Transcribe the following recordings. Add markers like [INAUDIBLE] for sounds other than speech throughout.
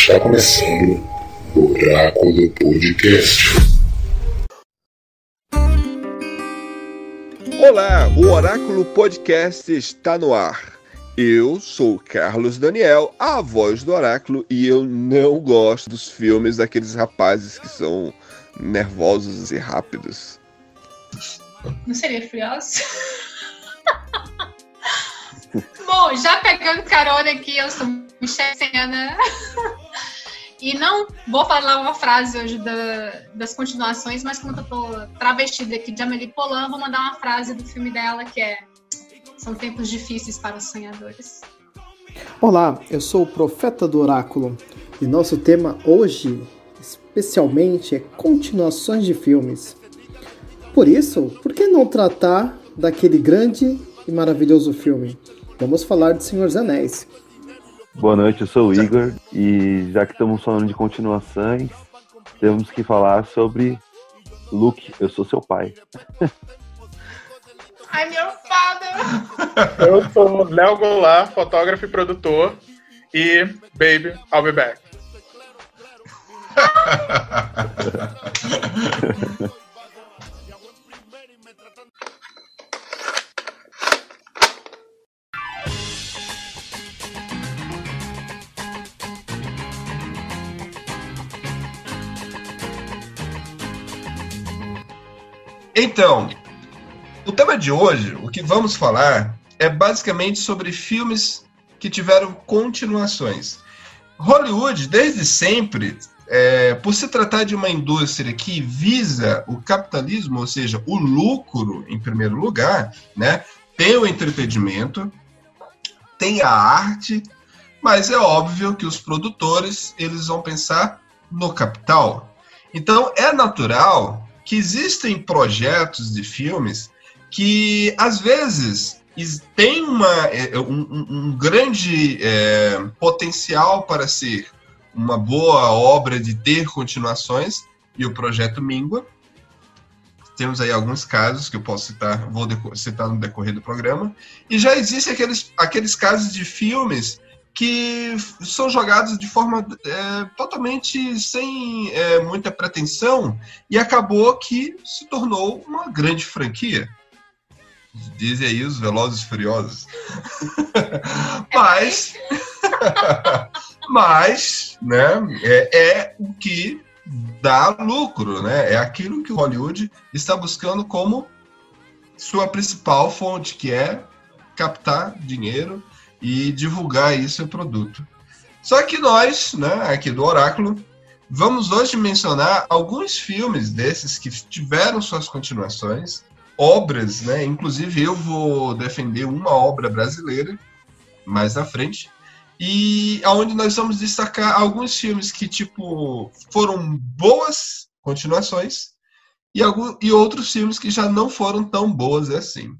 Está começando o Oráculo Podcast. Olá, o Oráculo Podcast está no ar. Eu sou Carlos Daniel, a voz do Oráculo, e eu não gosto dos filmes daqueles rapazes que são nervosos e rápidos. Não seria Furioso? [LAUGHS] Bom, já pegando carona aqui, eu sou Michelle Senna. E não vou falar uma frase hoje da, das continuações, mas como eu tô travestida aqui de Amélie Polan, vou mandar uma frase do filme dela que é São tempos difíceis para os sonhadores. Olá, eu sou o Profeta do Oráculo e nosso tema hoje, especialmente, é continuações de filmes. Por isso, por que não tratar daquele grande e maravilhoso filme? Vamos falar de Senhor dos Anéis. Boa noite, eu sou o Igor e já que estamos falando de continuações, temos que falar sobre Luke, eu sou seu pai. [LAUGHS] Ai, meu father! Eu sou Léo Goulart, fotógrafo e produtor, e Baby, I'll be back. [LAUGHS] [LAUGHS] Então, o tema de hoje, o que vamos falar, é basicamente sobre filmes que tiveram continuações. Hollywood, desde sempre, é, por se tratar de uma indústria que visa o capitalismo, ou seja, o lucro em primeiro lugar, né, tem o entretenimento, tem a arte, mas é óbvio que os produtores eles vão pensar no capital. Então é natural que existem projetos de filmes que às vezes tem uma, é, um, um grande é, potencial para ser uma boa obra de ter continuações e o projeto mingua. Temos aí alguns casos que eu posso citar, vou citar no decorrer do programa. E já existem aqueles, aqueles casos de filmes que são jogados de forma é, totalmente sem é, muita pretensão e acabou que se tornou uma grande franquia. Dizem aí os Velozes Furiosos. [LAUGHS] mas, [LAUGHS] mas, né, é, é o que dá lucro, né? É aquilo que o Hollywood está buscando como sua principal fonte, que é captar dinheiro e divulgar aí seu produto. Só que nós, né, aqui do Oráculo, vamos hoje mencionar alguns filmes desses que tiveram suas continuações, obras, né? Inclusive eu vou defender uma obra brasileira mais na frente. E aonde nós vamos destacar alguns filmes que tipo foram boas continuações e, algum, e outros filmes que já não foram tão boas assim.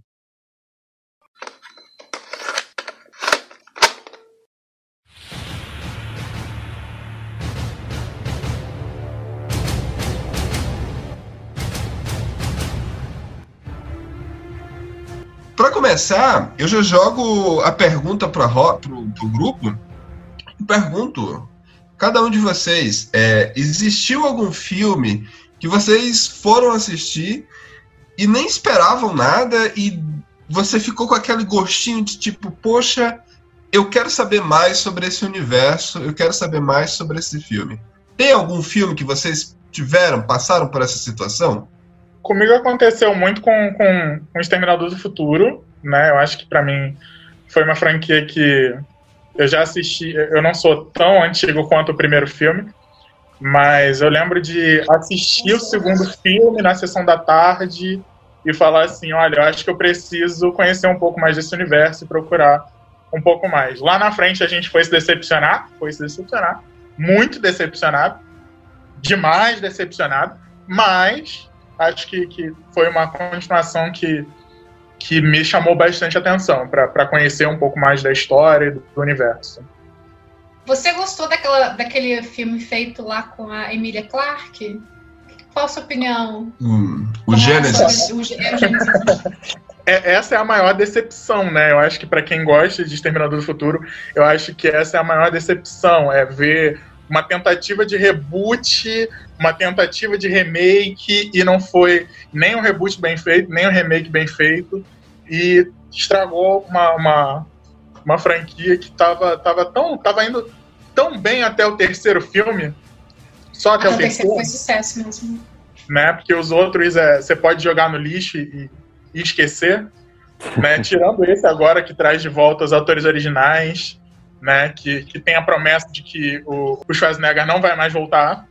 Começar, eu já jogo a pergunta para o grupo. Pergunto, cada um de vocês, é, existiu algum filme que vocês foram assistir e nem esperavam nada e você ficou com aquele gostinho de tipo, poxa, eu quero saber mais sobre esse universo, eu quero saber mais sobre esse filme. Tem algum filme que vocês tiveram, passaram por essa situação? Comigo aconteceu muito com, com, com Exterminador do Futuro, né? Eu acho que para mim foi uma franquia que eu já assisti. Eu não sou tão antigo quanto o primeiro filme, mas eu lembro de assistir o segundo filme na sessão da tarde e falar assim: olha, eu acho que eu preciso conhecer um pouco mais desse universo e procurar um pouco mais. Lá na frente a gente foi se decepcionar, foi se decepcionar, muito decepcionado, demais decepcionado, mas acho que, que foi uma continuação que, que me chamou bastante atenção para conhecer um pouco mais da história e do, do universo. Você gostou daquela, daquele filme feito lá com a Emilia Clarke? Qual a sua opinião? Hum, o Gênesis. O, é, Gênesis. É, essa é a maior decepção, né? Eu acho que para quem gosta de Exterminador do Futuro, eu acho que essa é a maior decepção, é ver uma tentativa de reboot, uma tentativa de remake, e não foi nem um reboot bem feito, nem um remake bem feito, e estragou uma, uma, uma franquia que estava tava tão, tava indo tão bem até o terceiro filme, só até, Até o terceiro foi sucesso mesmo. né? Porque os outros é, você pode jogar no lixo e, e esquecer, né? Tirando esse agora que traz de volta os atores originais, né? Que, que tem a promessa de que o, o Schwarzenegger não vai mais voltar,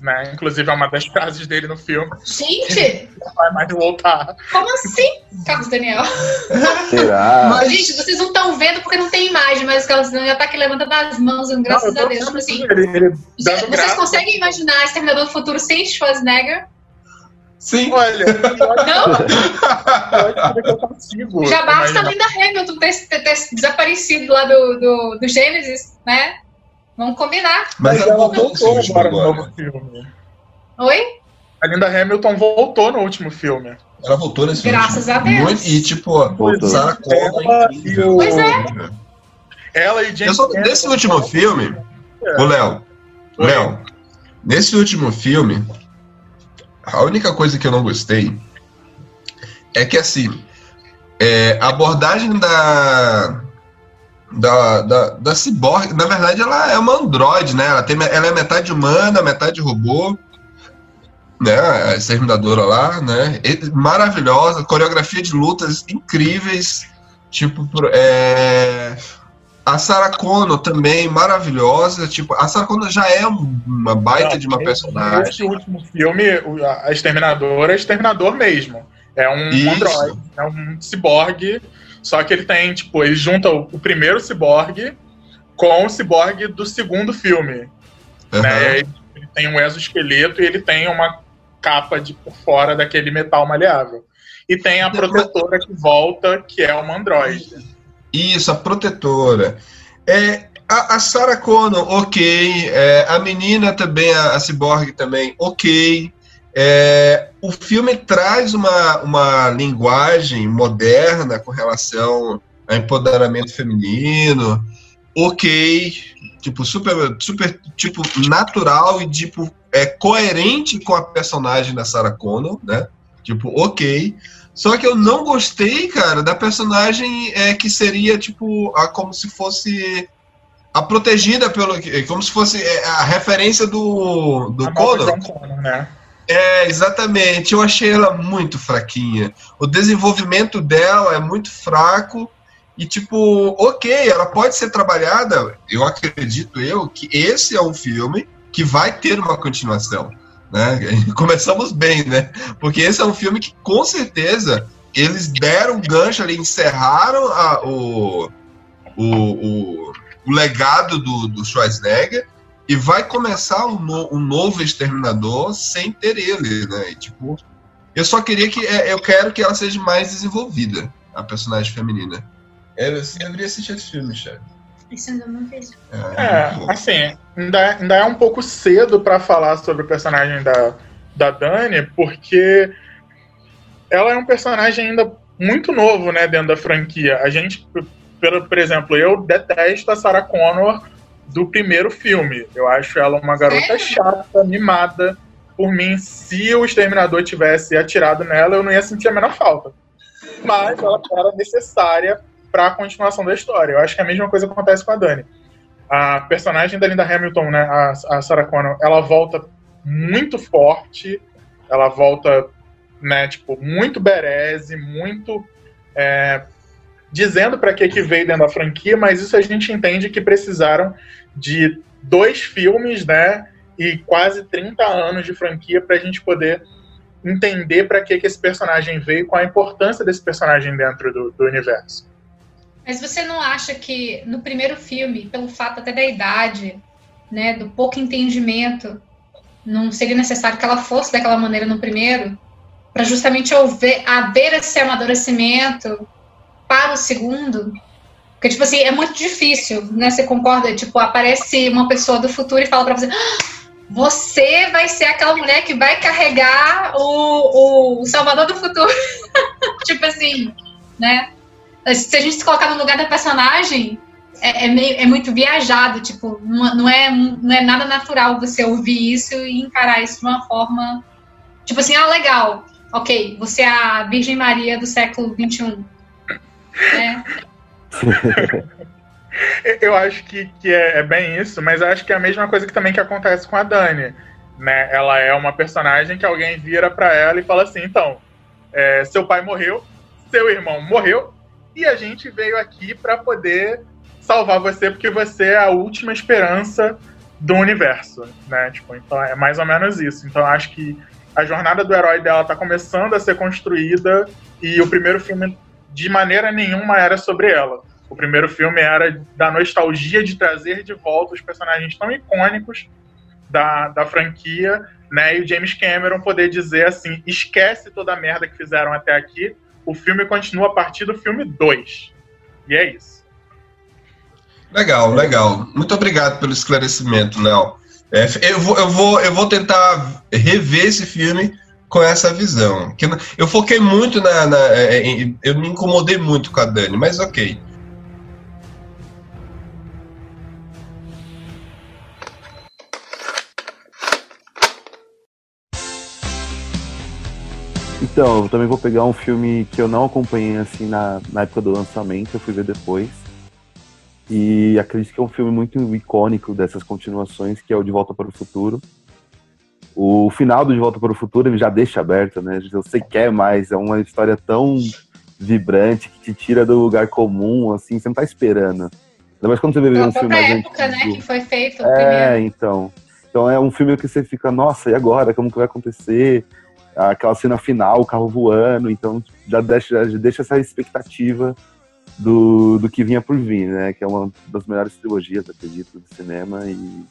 né? Inclusive é uma das frases dele no filme, Gente, não vai mais voltar. como assim, Carlos Daniel? Será? Gente, vocês não estão vendo porque não tem imagem, mas o Carlos Daniel já tá aqui levantando as mãos, graças Não, a Deus. Tipo assim, Ele, ele vocês graça. conseguem imaginar Exterminador do Futuro sem Schwarzenegger? Sim. Olha, Não? [LAUGHS] Já basta a. Linda Hamilton ter, ter- ter desaparecido lá do, do, do Gênesis, né? Vamos combinar. Mas ela voltou agora no novo filme. Oi? A Linda Hamilton voltou no último filme. Ela voltou nesse Graças último. a Deus. E tipo, Voltou. Sarah Connor Ela é incrível. e o- Pois é. Ela e James nesse último filme, É. ô Léo. Léo, nesse último filme, a única coisa que eu não gostei é que assim, é, a abordagem da da, da, da Cyborg, na verdade ela é uma androide, né? Ela, tem, ela é metade humana, metade robô, né? A exterminadora lá, né? Maravilhosa, coreografia de lutas incríveis, tipo, é, a Sarah Connor também maravilhosa, tipo, a Sarah Connor já é um- uma baita Não, de uma personagem. Esse último filme, a Exterminadora é Exterminador mesmo. É um Isso. androide, é um ciborgue, só que ele tem, tipo, ele junta o, primeiro ciborgue com o ciborgue do segundo filme. Aham. né? Ele, ele tem um exoesqueleto e ele tem uma capa de por fora daquele metal maleável. E tem a protetora que volta, que é uma androide. Isso, a protetora. É, a, a Sarah Connor, ok. É, a menina também, a, a Cyborg também, ok. É, o filme traz uma, uma linguagem moderna com relação ao empoderamento feminino, ok. Tipo, super, super tipo, natural e tipo, é coerente com a personagem da Sarah Connor, né? Tipo, ok. Só que eu não gostei, cara, da personagem é, que seria, tipo, a, como se fosse a protegida pelo. Como se fosse é, a referência do, do Connor, né? É, exatamente. Eu achei ela muito fraquinha. O desenvolvimento dela é muito fraco. E, tipo, ok, ela pode ser trabalhada. Eu acredito eu que esse é um filme que vai ter uma continuação. Né? [LAUGHS] Começamos bem, né? Porque esse é um filme que, com certeza, eles deram um gancho ali, encerraram a- o, o, o, o legado do, do Schwarzenegger e vai começar um, no- um novo Exterminador sem ter ele, né? E, tipo, eu só queria que. é, Eu quero que ela seja mais desenvolvida, a personagem feminina. É, você deveria assistir esse filme, chefe. Isso ainda não. É, assim, ainda, ainda é um pouco cedo pra falar sobre o personagem da, da Dani, porque ela é um personagem ainda muito novo, né, dentro da franquia. A gente, por, por exemplo, eu detesto a Sarah Connor do primeiro filme. Eu acho ela uma garota chata, mimada. Por mim, se o Exterminador tivesse atirado nela, eu não ia sentir a menor falta. Mas ela era necessária para a continuação da história. Eu acho que a mesma coisa acontece com a Dani. A personagem da Linda Hamilton, né, a, a Sarah Connor, ela volta muito forte, ela volta, né, tipo, muito bereze, muito é, dizendo para que que veio dentro da franquia, mas isso a gente entende que precisaram de dois filmes, né, e quase 30 anos de franquia para a gente poder entender para que que esse personagem veio, qual a importância desse personagem dentro do, do universo. Mas você não acha que no primeiro filme, pelo fato até da idade, né, do pouco entendimento, não seria necessário que ela fosse daquela maneira no primeiro, para justamente haver, haver esse amadurecimento para o segundo? Porque, tipo assim, é muito difícil, né? Você concorda? Tipo, aparece uma pessoa do futuro e fala pra você: "Ah, você vai ser aquela mulher que vai carregar o, o Salvador do futuro. [LAUGHS] tipo assim, né? Se a gente se colocar no lugar da personagem, é, é, meio, é muito viajado, tipo, não, é, não é nada natural você ouvir isso e encarar isso de uma forma, tipo assim, ah, legal, ok, você é a Virgem Maria do século XXI. É. [LAUGHS] eu acho que, que é, é, bem isso, mas acho que é a mesma coisa que também que acontece com a Dani. Né? Ela é uma personagem que alguém vira para ela e fala assim, então, é, seu pai morreu, seu irmão morreu, e a gente veio aqui para poder salvar você porque você é a última esperança do universo, né? Tipo, então é mais ou menos isso. Então acho que a jornada do herói dela tá começando a ser construída e o primeiro filme de maneira nenhuma era sobre ela. O primeiro filme era da nostalgia de trazer de volta os personagens tão icônicos da, da franquia, né? E o James Cameron poder dizer assim: esquece toda a merda que fizeram até aqui, o filme continua a partir do filme 2. E é isso. Legal, legal. Muito obrigado pelo esclarecimento, Léo. É, eu, vou, eu, vou, eu vou tentar rever esse filme com essa visão. Eu foquei muito na. na é, eu me incomodei muito com a Dani, mas ok. Então, eu também vou pegar um filme que eu não acompanhei assim na, na época do lançamento, eu fui ver depois e acredito que é um filme muito icônico dessas continuações, que é o De Volta para o Futuro. O final do De Volta para o Futuro ele já deixa aberto, né? Você quer mais, é uma história tão vibrante que te tira do lugar comum, assim, você não tá esperando. Ainda mais quando você vê um filme mais época, né, antigo. né, que foi feito É, primeiro. então. Então é um filme que você fica, nossa, e agora? Como que vai acontecer? Aquela cena final, o carro voando, então já deixa, já deixa essa expectativa do, do que vinha por vir, né? Que é uma das melhores trilogias, acredito, do cinema. E,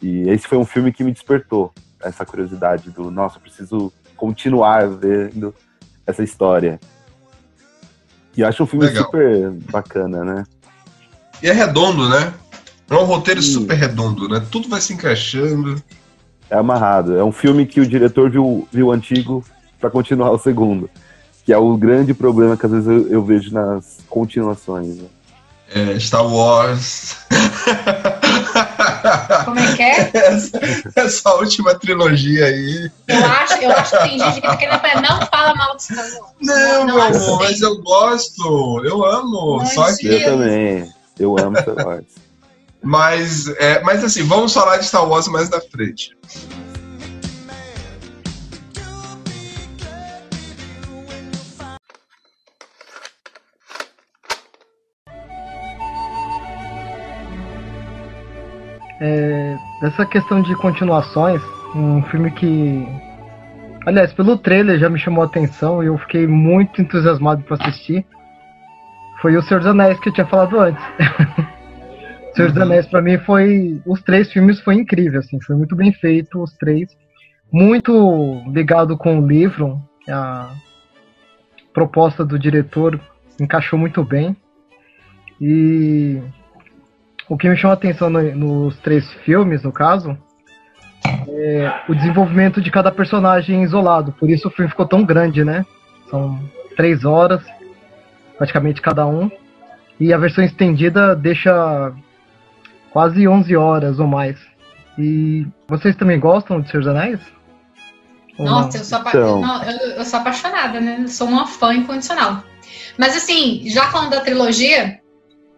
e esse foi um filme que me despertou essa curiosidade do, nossa, preciso continuar vendo essa história. E acho um filme Legal. super bacana, né? E é redondo, né? É um roteiro super redondo, né? Tudo vai se encaixando. É amarrado. É um filme que o diretor viu, viu antigo para continuar o segundo. Que é o grande problema que às vezes eu, eu vejo nas continuações. Né? É, Star Wars. Como é que é? Essa, essa, última trilogia aí. Eu acho, eu acho que tem gente que tá querendo falar, não fala mal de Star Wars. Não, não meu amor, mas eu gosto. Eu amo. Só que... Eu também. Eu amo Star Wars. Mas, é, mas assim, vamos falar de Star Wars mais na frente. É, essa questão de continuações, um filme que. Aliás, pelo trailer já me chamou a atenção e eu fiquei muito entusiasmado para assistir. Foi o Senhor dos Anéis que eu tinha falado antes. [LAUGHS] Senhor dos uhum. Anéis para mim foi os três filmes foi incrível assim, foi muito bem feito os três, muito ligado com o livro, a proposta do diretor encaixou muito bem. E o que me chama a atenção no, nos três filmes, no caso, é o desenvolvimento de cada personagem isolado. Por isso o filme ficou tão grande, né? São três horas, praticamente cada um. E a versão estendida deixa quase 11 horas ou mais. E vocês também gostam de Senhor dos Anéis? Nossa, eu sou, então... não, eu, eu sou apaixonada, né? Eu sou uma fã incondicional. Mas assim, já falando da trilogia,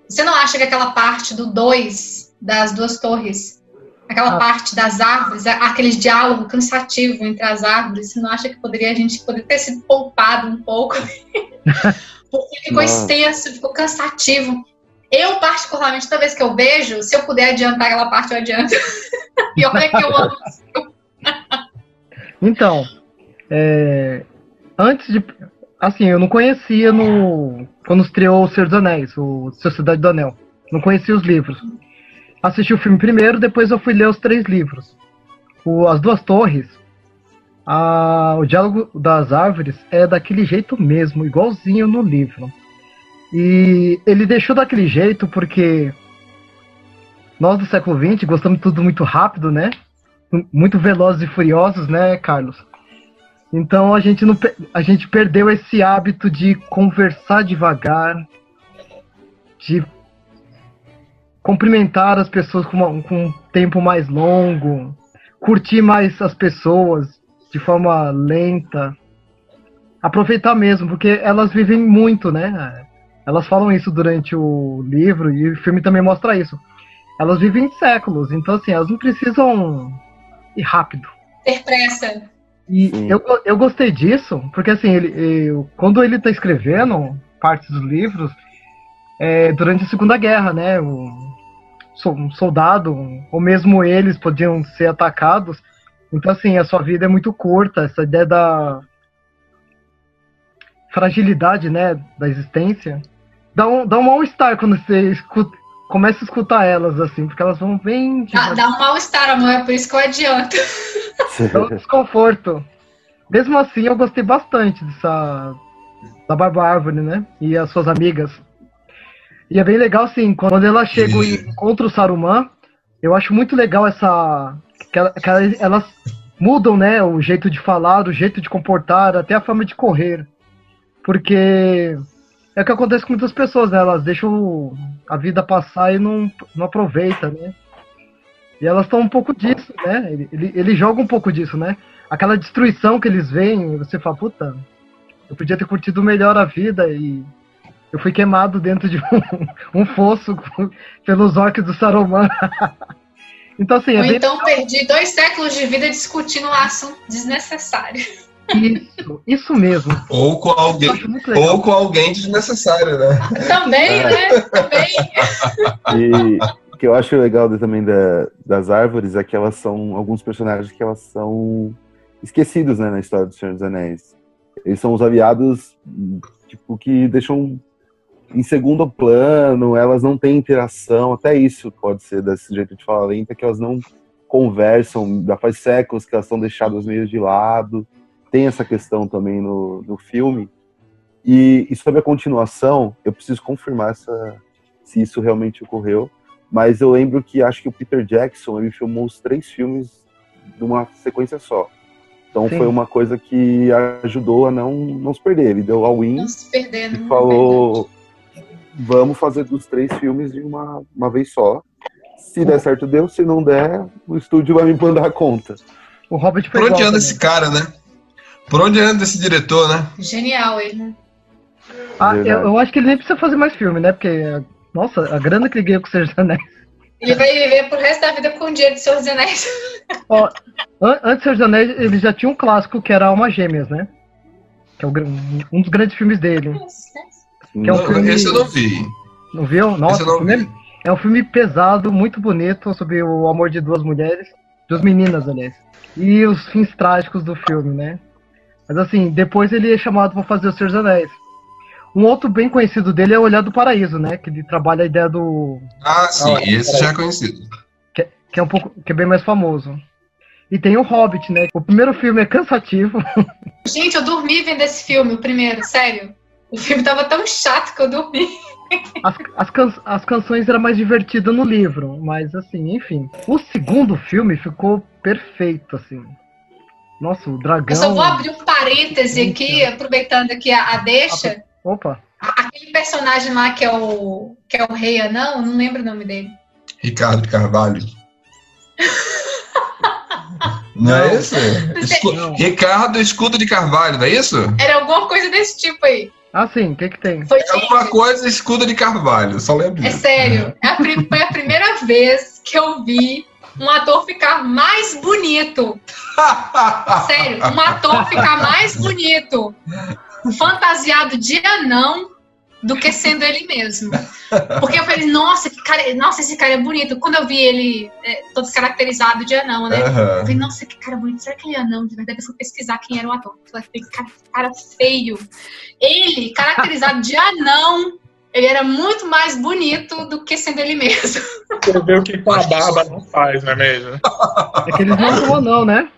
você não acha que aquela parte do 2, das duas torres, aquela ah. parte das árvores, aquele diálogo cansativo entre as árvores, você não acha que poderia a gente poderia ter sido poupado um pouco? [LAUGHS] Porque ficou extenso, ficou cansativo. Eu, particularmente, toda vez que eu vejo, se eu puder adiantar aquela parte, eu adianto. [LAUGHS] e olha que eu amo. então, é, antes de assim, eu não conhecia no quando estreou O Senhor dos Anéis, o Sociedade do Anel. Não conhecia os livros. Assisti o filme primeiro, depois eu fui ler os três livros. O, As Duas Torres, a, o diálogo das árvores é daquele jeito mesmo, igualzinho no livro. E ele deixou daquele jeito porque nós do século XX gostamos de tudo muito rápido, né? Muito velozes e furiosos, né, Carlos? Então a gente, não, a gente perdeu esse hábito de conversar devagar, de cumprimentar as pessoas com, uma- com um tempo mais longo, curtir mais as pessoas de forma lenta, aproveitar mesmo, porque elas vivem muito, né? Elas falam isso durante o livro e o filme também mostra isso. Elas vivem séculos, então assim, elas não precisam ir rápido. Ter pressa. E Sim. eu, eu gostei disso, porque assim, ele, eu- quando ele tá escrevendo partes dos livros, é, durante a Segunda Guerra, né? O, um soldado, ou mesmo eles podiam ser atacados. Então, assim, a sua vida é muito curta, essa ideia da fragilidade, né, da existência. Dá um, dá um mal-estar quando você escuta- começa a escutar elas, assim, porque elas vão bem Dá, dá um mal-estar, amor, é por isso que eu adianto. Dá um desconforto. Mesmo assim, eu gostei bastante dessa. da Barba Árvore, né? E as suas amigas. E é bem legal, assim, quando ela chega e encontra o Saruman, eu acho muito legal essa. que, ela- que ela- elas mudam, né? O jeito de falar, o jeito de comportar, até a forma de correr. Porque é o que acontece com muitas pessoas, né? Elas deixam a vida passar e não, não aproveitam, né? E elas estão um pouco disso, né? Ele, ele, ele joga um pouco disso, né? Aquela destruição que eles veem, você fala, puta, eu podia ter curtido melhor a vida e eu fui queimado dentro de um, [LAUGHS] um fosso [LAUGHS] pelos orcs do Saruman. [LAUGHS] então, assim, é Ou bem então perdi dois séculos de vida discutindo um assunto desnecessário. Isso, isso mesmo. Ou com alguém, ou com alguém desnecessário, né? Também, né? Também. E o que eu acho legal também da- das árvores é que elas são alguns personagens que elas são esquecidos né, na história do Senhor dos Anéis. Eles são os aliados tipo, que deixam em segundo plano, elas não têm interação, até isso pode ser desse jeito de falar lenta, que elas não conversam, já faz séculos que elas estão deixadas meio de lado. Tem essa questão também no, no filme. E, e sobre a continuação, eu preciso confirmar essa, se isso realmente ocorreu. Mas eu lembro que acho que o Peter Jackson ele filmou os três filmes numa sequência só. Então Sim. foi uma coisa que ajudou a não, não se perder. Ele deu all-in Não se perdendo. e falou: vamos fazer dos três filmes de uma, uma vez só. Se der certo, deu. Se não der, o estúdio vai me mandar a conta. O foi Por onde igual anda também. esse cara, né? Por onde anda esse diretor, né? Genial ele, né? Ah, eu, eu acho que ele nem precisa fazer mais filme, né? Porque, nossa, a grana que ele ganhou com o Senhor dos Anéis. Ele vai viver pro resto da vida com o dinheiro de Senhor dos Anéis. [LAUGHS] Ó, an- antes do Senhor dos Anéis, ele já tinha um clássico que era Almas Gêmeas, né? Que é um dos grandes filmes dele. Que é um Não, filme- Esse eu não vi. Não viu? Esse Nossa, eu não vi. é, é um filme pesado, muito bonito, sobre o amor de duas mulheres, duas meninas, aliás. E os fins trágicos do filme, né? Mas assim, depois ele é chamado para fazer o Senhor dos Anéis. Um outro bem conhecido dele é o Olhar do Paraíso, né? Que ele trabalha a ideia do. Ah, sim, Ah, esse já é conhecido. Que, que é um pouco. que é bem mais famoso. E tem o Hobbit, né? O primeiro filme é cansativo. [LAUGHS] Gente, eu dormi vendo esse filme, o primeiro, sério. O filme tava tão chato que eu dormi. As, as, can- as canções eram mais divertidas no livro, mas assim, enfim. O segundo filme ficou perfeito, assim. Nossa, o dragão. Eu só vou abrir um parêntese aqui, aproveitando aqui a, a deixa. Opa, Aquele personagem lá que é o que é o rei anão, não lembro o nome dele. Ricardo Carvalho. [LAUGHS] Não, é isso? Escu- Não. Ricardo Escudo de Carvalho, não é isso? Era alguma coisa desse tipo aí. ah sim, o que que tem? Foi, É alguma coisa Escudo de Carvalho, só lembro É sério, é a foi a primeira vez que eu vi um ator ficar mais bonito. [LAUGHS] Sério, um ator ficar mais bonito fantasiado de anão do que sendo ele mesmo. Porque eu falei, nossa, que cara, nossa, esse cara é bonito. Quando eu vi ele é, todo caracterizado de anão, né? Eu Aham. falei, nossa, que cara bonito. Será que ele é anão? De verdade, eu fui pesquisar quem era o ator. Eu falei, cara, cara feio. Ele, caracterizado de anão, ele era muito mais bonito do que sendo ele mesmo. [LAUGHS] Você vê o que com a barba não faz, não é mesmo? É que eles não são anão, né?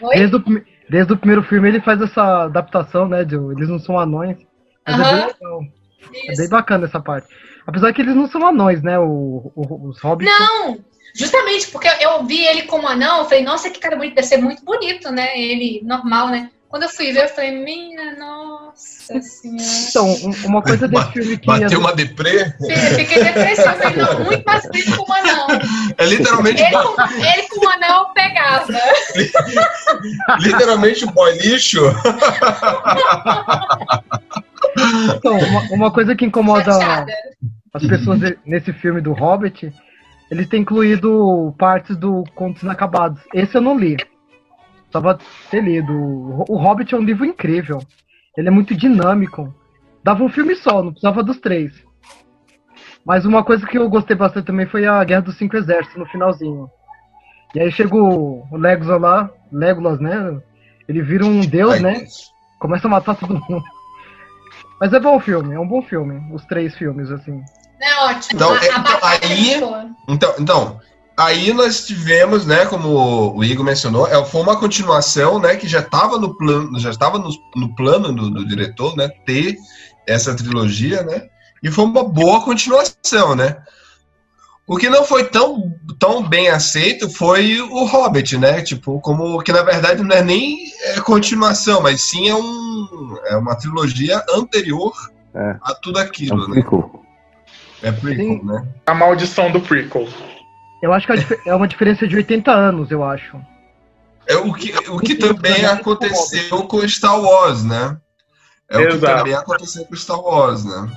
Oi? Desde o, desde o primeiro filme ele faz essa adaptação, né? De, eles não são anões. Mas é bem. É bem bacana essa parte. Apesar que eles não são anões, né? O, o- os hobbits. Não, justamente porque eu vi ele como anão, eu falei, nossa, que cara bonito, deve ser muito bonito, né? Ele normal, né? Quando eu fui ver, eu falei, minha nossa senhora. Então, um- uma coisa desse filme que. Bateu uma deprê. Fiquei depressiva, falei, não, muito mais triste com o anão. É literalmente, Ele com, ele com o anão pegava. [LAUGHS] literalmente o boy lixo. Então, uma, uma coisa que incomoda Chateada. as pessoas nesse filme do Hobbit, eles têm incluído partes do Contos Inacabados. Esse eu não li. Precisava ter lido. O Hobbit é um livro incrível. Ele é muito dinâmico. Dava um filme só, não precisava dos três. Mas uma coisa que eu gostei bastante também foi a Guerra dos Cinco Exércitos no finalzinho. E aí chega o Legolas lá, Legolas, né? Ele vira um deus, Ai, né? Deus. Começa a matar todo mundo. Mas é bom filme, é um bom filme. Os três filmes, assim. É ótimo. Então, a, é- a então, é aí- muito boa. Então, então, aí nós tivemos, né, como o Igor mencionou, é, foi uma continuação, né, que já estava no plano, já estava no, no plano do, do diretor, né, ter essa trilogia, né, e foi uma boa continuação, né. O que não foi tão, tão bem aceito foi o Hobbit, né, tipo, como que na verdade não é nem é, continuação, mas sim é, um, é uma trilogia anterior É. a tudo É aquilo, um né. prequel. É prequel, Sim. né. A maldição do prequel. Eu acho que é uma diferença de 80 anos, eu acho. É o que, o que também aconteceu com Star Wars, né? É o que Exato. também aconteceu com Star Wars, né?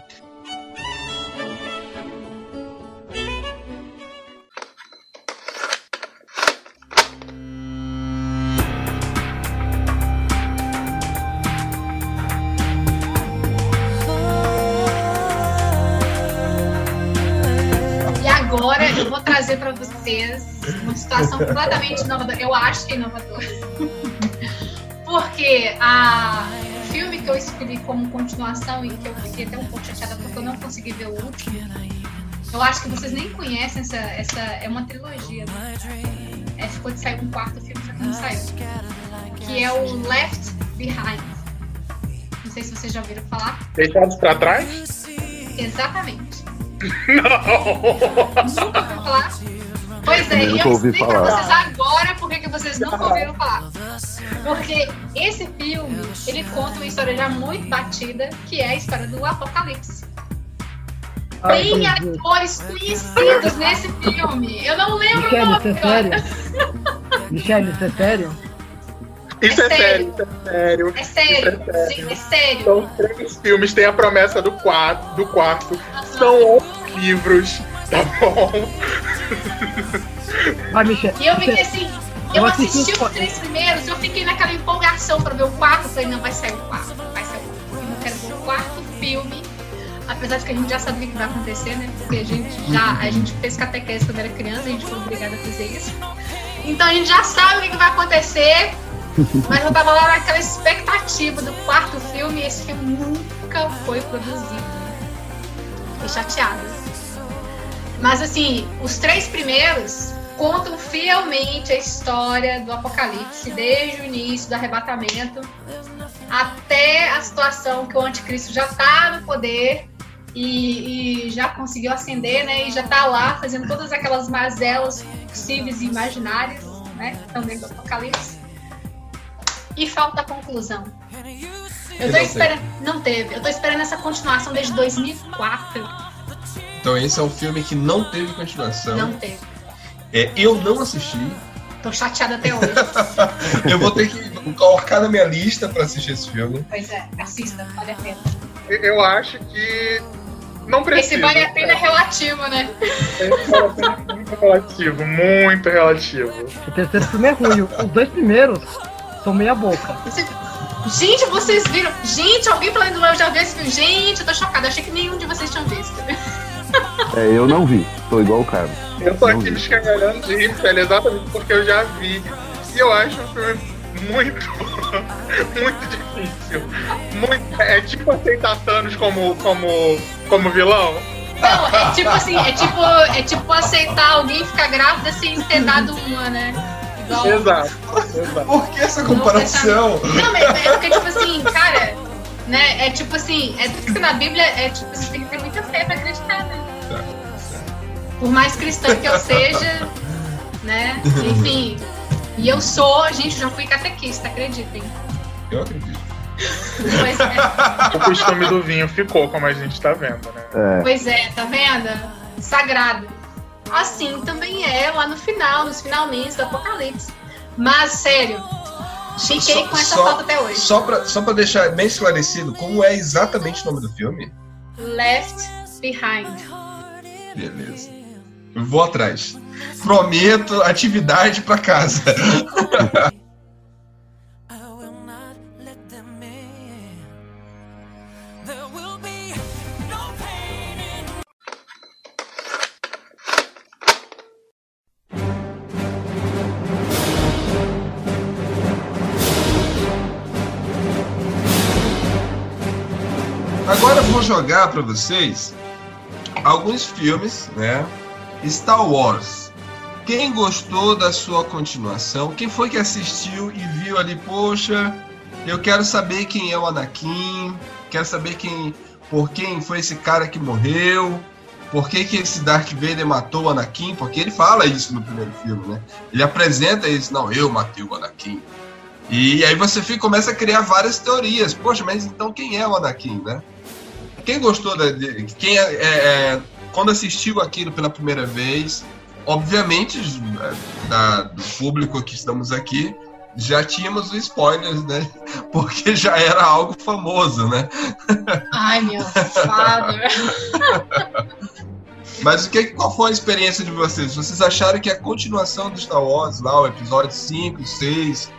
Situação completamente inovadora. Eu acho que é inovadora. [LAUGHS] Porque a, o filme que eu escolhi como continuação e que eu fiquei até um pouco chateada porque eu não consegui ver o último, eu acho que vocês nem conhecem essa. essa é uma trilogia. Né? É, ficou de sair um quarto filme, só que não saiu. Que é o Left Behind. Não sei se vocês já ouviram falar. Deixados pra trás? Exatamente. Não! [LAUGHS] Nunca ouviu falar? Pois é, e nunca eu ouvi explico pra falar. vocês agora por que que vocês nunca ouviram falar. Porque esse filme, ele conta uma história já muito batida, que é a história do Apocalipse. Tem atores conhecidos nesse filme. Eu não lembro o Michele, nome isso é agora. sério? Michele, isso é sério? Isso é, É sério, isso é sério. É sério, gente, é sério. São três filmes, tem a promessa do quarto, do quarto. São onze livros, tá bom? [LAUGHS] Vai, Michele. E eu fiquei assim, Eu eu assisti assisti os três primeiros, eu fiquei naquela empolgação pra ver o quarto. Eu falei, não, vai sair o quarto, vai sair o quarto. Eu não quero ver o quarto filme. Apesar de que a gente já sabia o que vai acontecer, né? Porque a gente já a gente fez catequese quando era criança, a gente foi obrigada a fazer isso. Então a gente já sabe o que que vai acontecer. Mas eu tava lá naquela expectativa do quarto filme e esse filme nunca foi produzido. Fiquei chateada. Mas assim, os três primeiros contam fielmente a história do Apocalipse, desde o início do arrebatamento até a situação que o anticristo já está no poder e, e já conseguiu ascender, né? E já está lá fazendo todas aquelas mazelas possíveis e imaginárias, né? dentro do Apocalipse. E falta a conclusão. Eu não tô teve. esperando. Não teve. Eu tô esperando essa continuação desde 2004. Então esse é um filme que não teve continuação. Não teve. É, eu não assisti. Tô chateada até hoje. [LAUGHS] Eu vou ter que colocar na minha lista pra assistir esse filme. pois é, assista, vale a pena. Eu acho que não precisa. Esse vale a pena é relativo, né? Esse vale a pena é muito relativo, muito relativo. O terceiro filme é ruim. Os dois primeiros são meia boca. Gente, vocês viram? Gente, alguém falando eu já vi esse filme. Gente, eu tô chocada. Achei que nenhum de vocês tinham visto. É, eu não vi. Tô igual o Carlos. Eu tô Não aqui escangalhando de rir, velho, exatamente porque eu já vi. E eu acho um filme muito, [LAUGHS] muito difícil. Muito, é tipo aceitar Thanos como, como, como vilão. Não, é tipo assim, é tipo, é tipo aceitar alguém ficar grávida sem ter dado uma, né? Igual. Exato, exato. Por que essa comparação? Não, mas é porque, tipo assim, cara, né? É tipo assim, é porque na Bíblia é tipo, você tem que ter muita fé pra? Por mais cristã que eu seja, né? Enfim. E eu sou, gente, já fui catequista, acreditem. Eu acredito. Pois é, O costume do vinho ficou, como a gente tá vendo, né? É, pois é, tá vendo? Sagrado. Assim também é lá no final, nos finalmente do Apocalipse. Mas, sério, fiquei com essa Só- foto até hoje. Só pra, só pra deixar bem esclarecido, como é exatamente o nome do filme? Left Behind. Beleza. Eu vou atrás. Prometo atividade pra casa. [LAUGHS] Agora eu vou jogar pra vocês alguns filmes, né? Star Wars. Quem gostou da sua continuação? Quem foi que assistiu e viu ali, poxa, eu quero saber quem é o Anakin, quero saber quem, por quem foi esse cara que morreu, por que, que esse Darth Vader matou o Anakin, porque ele fala isso no primeiro filme, né? Ele apresenta isso, não, eu matei o Anakin. E aí você fica, começa a criar várias teorias. Poxa, mas então quem é o Anakin, né? Quem gostou da, de, quem é, é, é, quando assistiu aquilo pela primeira vez, obviamente é, da, do público que estamos aqui, já tínhamos os spoilers, né? [LAUGHS] Porque já era algo famoso, né? Ai, meu father. [LAUGHS] Mas o que, qual foi a experiência de vocês? Vocês acharam que a continuação do Star Wars, lá, o episódio 5, 6,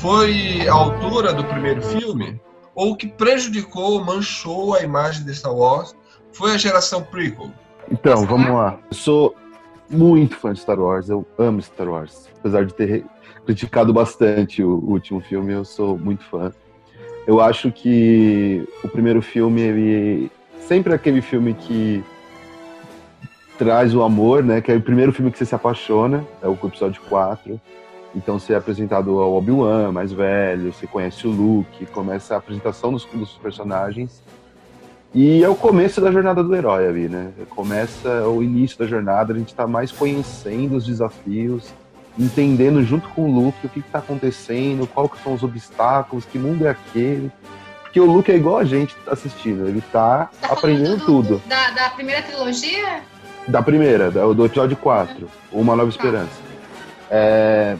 foi a altura do primeiro filme? Ou o que prejudicou, manchou a imagem de Star Wars foi a geração prequel? Então, vamos lá. Eu sou muito fã de Star Wars, eu amo Star Wars. Apesar de ter criticado bastante o, o último filme, eu sou muito fã. Eu acho que o primeiro filme, ele sempre é aquele filme que traz o amor, né? Que é o primeiro filme que você se apaixona, é o episódio 4. Então você é apresentado ao Obi-Wan, mais velho, você conhece o Luke, começa a apresentação dos, dos personagens. E é o começo da jornada do herói ali, né? Começa o início da jornada, a gente tá mais conhecendo os desafios, entendendo junto com o Luke o que, que tá acontecendo, quais são os obstáculos, que mundo é aquele. Porque o Luke é igual a gente assistindo, ele tá, Tá falando aprendendo do- tudo. Da, da primeira trilogia? Da primeira, do episódio 4, Uma Nova Esperança. É,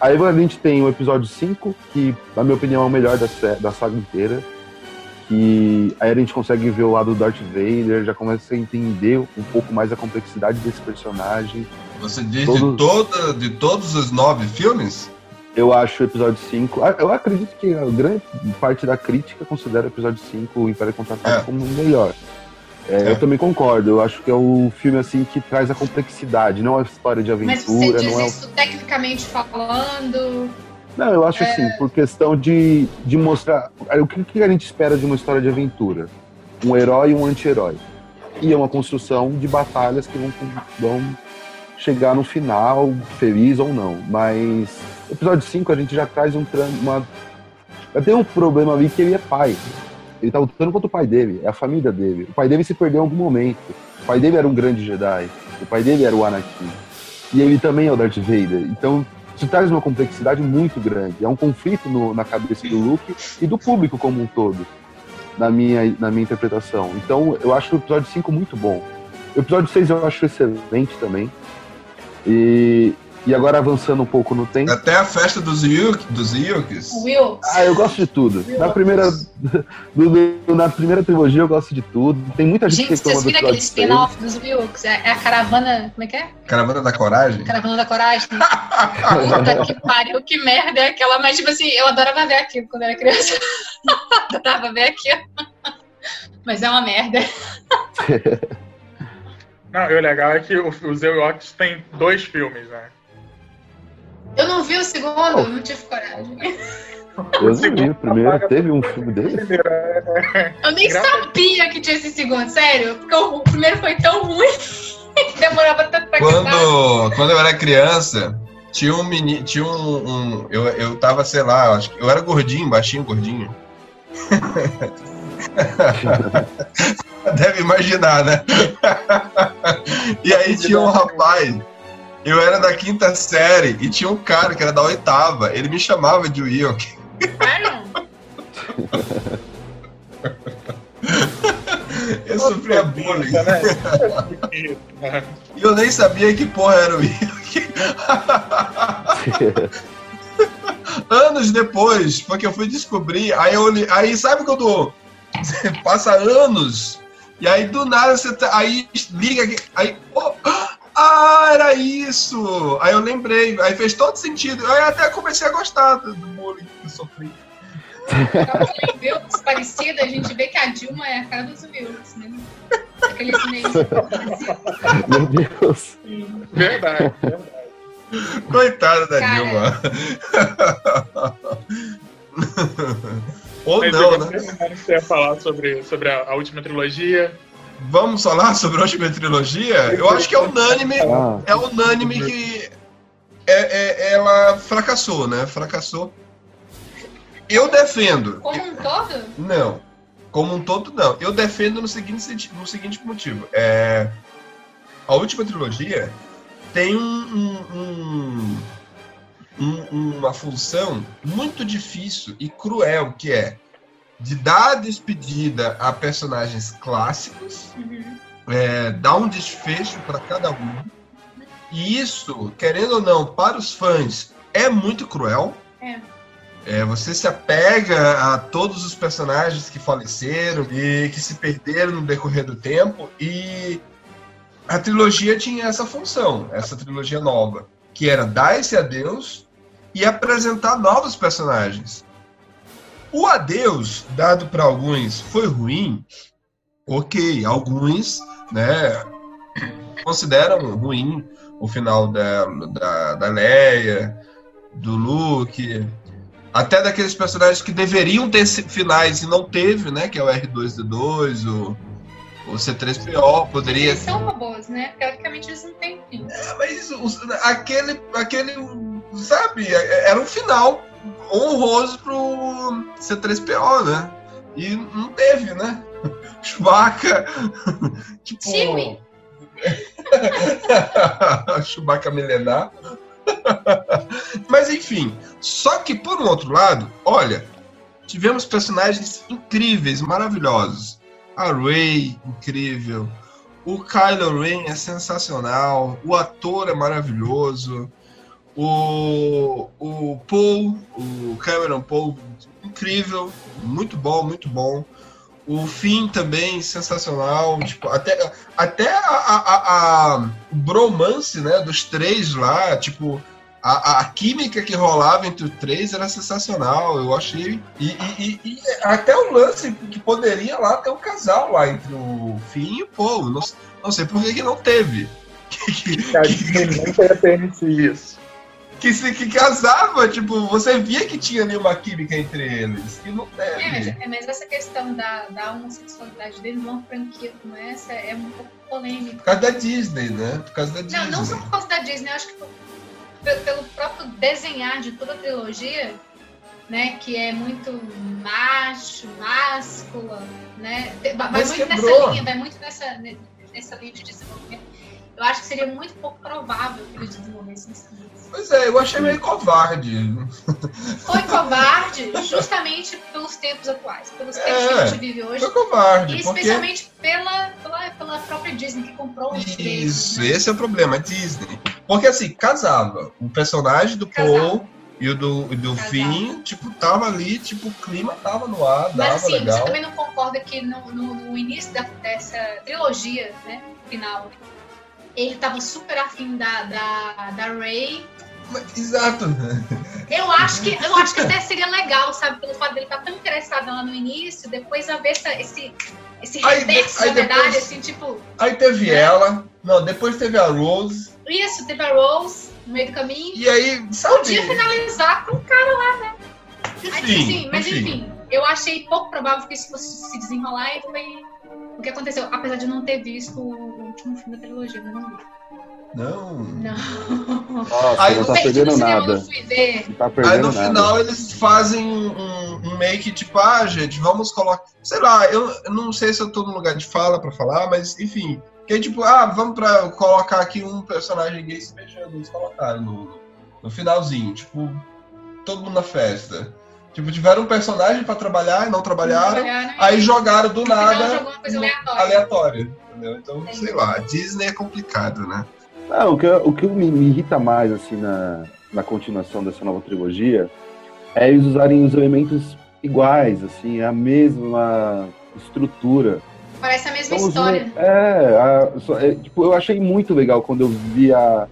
aí a gente tem o episódio 5, que, na minha opinião, é o melhor da, da saga inteira. Que aí a gente consegue ver o lado do Darth Vader, já começa a entender um pouco mais a complexidade desse personagem. Você diz de, Todos- toda, de todos os nove filmes? Eu acho o episódio 5. ah, Eu acredito que a grande parte da crítica considera o episódio 5 o Império Contra-Ataque É. como o melhor. É, É. Eu também concordo. Eu acho que é o filme assim que traz a complexidade, não é uma história de Mas você aventura, diz não é. isso tecnicamente falando. Não, eu acho assim, por questão de, de mostrar. O que, que a gente espera de uma história de aventura? Um herói e um anti-herói. E é uma construção de batalhas que vão, vão chegar no final, feliz ou não. Mas episódio 5 a gente já traz um uma. Já tem um problema ali que ele é pai. Ele tá lutando contra o pai dele, é a família dele. O pai dele se perdeu em algum momento. O pai dele era um grande Jedi. O pai dele era o Anakin. E ele também é o Darth Vader. Então, isso traz uma complexidade muito grande. É um conflito no- na cabeça do Luke e do público como um todo, na minha, na minha interpretação. Então, eu acho o episódio 5 muito bom. O episódio 6 eu acho excelente também. E, e agora avançando um pouco no tempo. Até a festa dos Yuk, dos Yukis. Will. Ah, eu gosto de tudo. Na primeira, [LAUGHS] do- do- na primeira trilogia eu gosto de tudo. Tem muita gente, Gente, que reclama vocês viram aquele episódio 6. spin-off dos Wilkes? É, é a caravana. Como é que é? Caravana da Coragem. Caravana da Coragem. Puta que [LAUGHS] pariu, que merda é aquela. Mas, tipo assim, eu adorava ver aquilo quando era criança. [LAUGHS] adorava ver aquilo. Mas é uma merda. Não, e o legal é que o- os Ewoks tem dois filmes, né? Eu não vi o segundo, não tive coragem. [LAUGHS] Eu não vi o primeiro. Teve um filme dele? [LAUGHS] Eu nem sabia que tinha esse segundo, sério. Porque o, primeiro foi tão ruim [LAUGHS] que demorava tanto pra acabar. Quando, quando eu era criança, tinha um menino. Tinha um. um- eu, eu tava, sei lá, eu acho que eu era gordinho, baixinho, gordinho. Deve imaginar, né? e aí tinha um rapaz. Eu era da quinta série e tinha um cara que era da oitava. Ele me chamava de Wilk. Sério? [LAUGHS] Eu sofria bullying. Né? Né? E eu nem sabia que porra era o Yuki. [LAUGHS] Anos depois, foi que eu fui descobrir. Aí eu li- aí sabe quando você [LAUGHS] passa anos e aí do nada você tá, aí liga aqui, aí oh, ah, era isso. Aí eu lembrei, aí fez todo sentido. Aí até comecei a gostar do do bullying que eu sofri. Então, quem vê os parecidos, a gente vê que a Dilma é a cara dos humildes, né? Aqueles memes. Meu Deus. Verdade, verdade. Coitada da Cara. Dilma. [LAUGHS] Ou Mas não, eu né? que você ia falar sobre, sobre a, a última trilogia. Vamos falar sobre a última trilogia? Eu acho que é unânime. É unânime que é- é- ela fracassou, né? Fracassou. Eu defendo. Como um todo? Não. Como um todo, não. Eu defendo no seguinte, no seguinte motivo. É, a última trilogia tem um- um- um- uma função muito difícil e cruel, que é de dar despedida a personagens clássicos Uhum. é, dar um desfecho para cada um. E isso, querendo ou não, para os fãs é muito cruel. É. É, você se apega a todos os personagens que faleceram e que se perderam no decorrer do tempo. E a trilogia tinha essa função, essa trilogia nova, que era dar esse adeus e apresentar novos personagens. O adeus, dado para alguns, foi ruim. Ok, alguns né, consideram ruim o final da, da, da Leia, do Luke, até daqueles personagens que deveriam ter finais e não teve, né? Que é o R2D2, o, o C3PO, poderia Eles são robôs, né? Teoricamente eles não têm fim. é, mas os- aquele, aquele, sabe, era um final honroso pro C3PO, né? E não teve, né? [LAUGHS] Chewbacca, [LAUGHS] tipo... Chewie. [LAUGHS] Chewbacca milenar. Mas enfim, só que por um outro lado, olha, tivemos personagens incríveis, maravilhosos. A Rey, incrível. O Kylo Ren é sensacional. O ator é maravilhoso. O, o Paul, o Cameron Paul, incrível. Muito bom, muito bom. O Finn também, sensacional. Tipo, até até a, a, a, bromance né, dos três lá, tipo, a, a química que rolava entre os três era sensacional, eu achei. E, e- e- até o lance que poderia lá ter um casal lá entre o Finn e o Paul. Não, não sei por que, que não teve. [LAUGHS] Que, que- nunca ia permitir isso. Que se que casava, tipo, você via que tinha ali uma química entre eles. E não É, mas, é, mas essa questão da, da homossexualidade dele numa franquia como essa é um pouco polêmica. Por causa da Disney, né? Por causa da Disney. Não, não só por causa da Disney, eu acho que por- pe- pelo próprio desenhar de toda a trilogia, né, que é muito macho, máscula, né, vai Mas muito quebrou. nessa linha, vai muito nessa, ne- nessa linha de desenvolvimento. Eu acho que seria muito pouco provável que eles desenvolvessem isso. Pois é, eu achei meio covarde. Foi covarde justamente pelos tempos atuais, pelos tempos que É, a gente vive hoje. Foi covarde. E porque... especialmente pela, pela, pela própria Disney que comprou os direitos. Isso, né? esse é o problema, a Disney. Porque assim, casava. O personagem do Casava. Paul e o do, do Casava. Finn, tipo, tava ali, tipo, o clima tava no ar, dava Mas assim, legal. você também não concorda que no, no- no início da- dessa trilogia, né, final, ele tava super afim da, da, da Ray. Exato. Eu acho que eu acho que até seria legal, sabe, pelo fato dele estar tão interessado lá no início, depois haver essa, esse esse Aí- reverso, aí na verdade, depois- assim, tipo, Aí teve É. ela, não, depois teve a Rose, isso, teve a Rose no meio do caminho. e aí, sabe? Podia finalizar com o cara lá, né? Enfim, assim, mas enfim. enfim, eu achei pouco provável que isso fosse se desenrolar e foi o que aconteceu, apesar de não ter visto o último filme da trilogia, mas não vi. Não. Não. Nossa, Aí não no tá perdendo nada. não. Não tá Aí perdendo no nada. final eles fazem um, um meio que tipo, ah, gente, vamos colocar. Sei lá, eu, eu não sei se eu tô no lugar de fala pra falar, mas enfim. Que é tipo, ah, vamos pra colocar aqui um personagem gay se beijando. Eles colocaram no, no finalzinho, tipo, todo mundo na festa. Tipo, tiveram um personagem pra trabalhar e não trabalharam. Trabalharam, Aí jogaram do no final nada jogou uma coisa aleatória. aleatório. Entendeu? Então, sei lá, a Disney é complicado, né? Não, o que, o que me, me irrita mais, assim, na, na continuação dessa nova trilogia é eles usarem os elementos iguais, assim, a mesma estrutura. Parece a mesma Então, história. É, a- é, tipo, eu achei muito legal quando eu vi a,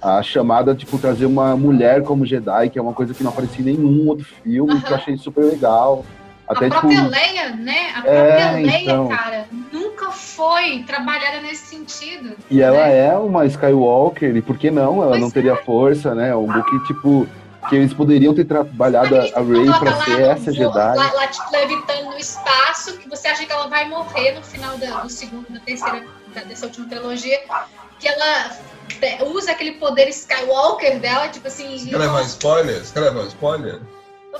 a chamada, tipo, trazer uma mulher como Jedi, que é uma coisa que não aparecia em nenhum outro filme, que eu achei super legal. Até, a tipo, própria Leia, né? A própria É, Leia, então. cara, nunca foi trabalhada nesse sentido. E ela né? é uma Skywalker, e por que não? Ela Pois não teria força, né? Um book, tipo, que eles poderiam ter trabalhado a, a Rey ela pra tá ser lá, essa Jedi. Lá, lá, tipo, levitando no espaço, que você acha que ela vai morrer no final da, do segundo, da terceira, da- dessa última trilogia, que ela é, usa aquele poder Skywalker dela, tipo assim. Quer levar um spoiler? Você quer levar um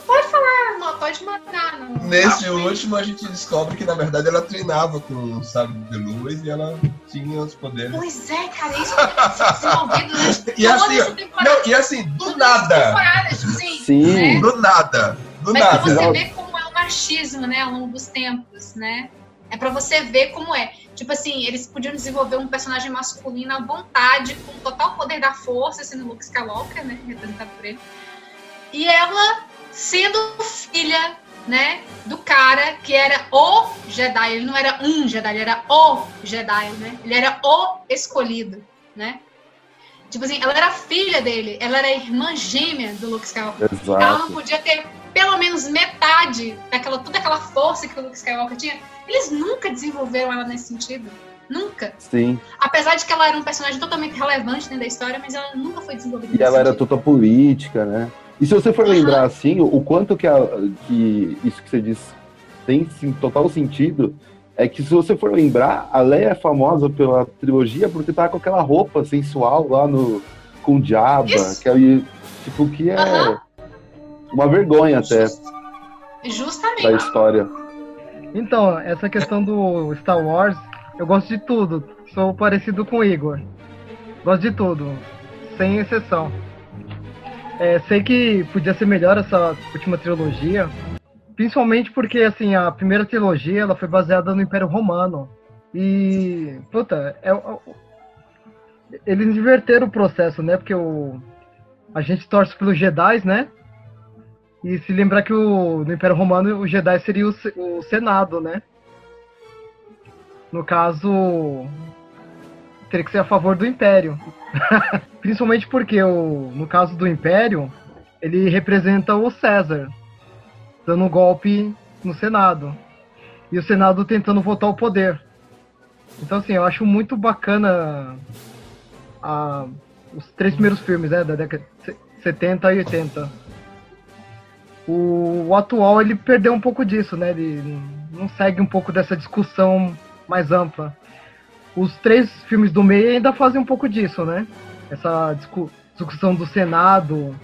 Pode falar, não, pode mandar. Não. Nesse último, a gente descobre que, na verdade, ela treinava com o sábio de luz e ela tinha os poderes. Pois é, cara, isso foi desenvolvido durante [LAUGHS] E assim, toda essa temporada. Não, e assim, do nada. tipo assim, Sim. né? Do nada. Do Mas pra nada. você ver como é o machismo, né, ao longo dos tempos, né? É pra você ver como é. Tipo assim, eles podiam desenvolver um personagem masculino à vontade, com total poder da força, sendo Luke Skywalker, né, representado por ele. E ela sendo filha, né, do cara que era o Jedi. Ele não era um Jedi, ele era o Jedi, né? Ele era o escolhido, né? Tipo assim, ela era filha dele, ela era irmã gêmea do Luke Skywalker. Ela não Exato. podia ter pelo menos metade daquela toda aquela força que o Luke Skywalker tinha. Eles nunca desenvolveram ela nesse sentido. Nunca. Sim. Apesar de que ela era um personagem totalmente relevante dentro da história, mas ela nunca foi desenvolvida E ela era sentido. total política, né? E se você for lembrar, assim, o, quanto que, a, que isso que você disse tem sim, total sentido, é que se você for lembrar, a Leia é famosa pela trilogia porque tá com aquela roupa sensual lá no com o Jabba, Isso. que é, tipo, que é uma vergonha até Justamente. da história. Então, essa questão do Star Wars, eu gosto de tudo. Sou parecido com o Igor. Gosto de tudo, sem exceção. É, sei que podia ser melhor essa última trilogia, principalmente porque assim a primeira trilogia ela foi baseada no Império Romano e puta, é, o- eles inverteram o processo, né? Porque o a gente torce pelos Jedi, né? E se lembrar que o, no Império Romano o Jedi seria o, o Senado, né? No caso, teria que ser a favor do Império. [LAUGHS] Principalmente porque, o, no caso do Império, ele representa o César, dando um golpe no Senado. E o Senado tentando voltar ao poder. Então, assim, eu acho muito bacana a- os três primeiros filmes, né? Da década de 70 e 80 o, o atual ele perdeu um pouco disso, né? Ele não segue um pouco dessa discussão mais ampla. Os três filmes do meio ainda fazem um pouco disso, né? Essa discu- discussão do Senado,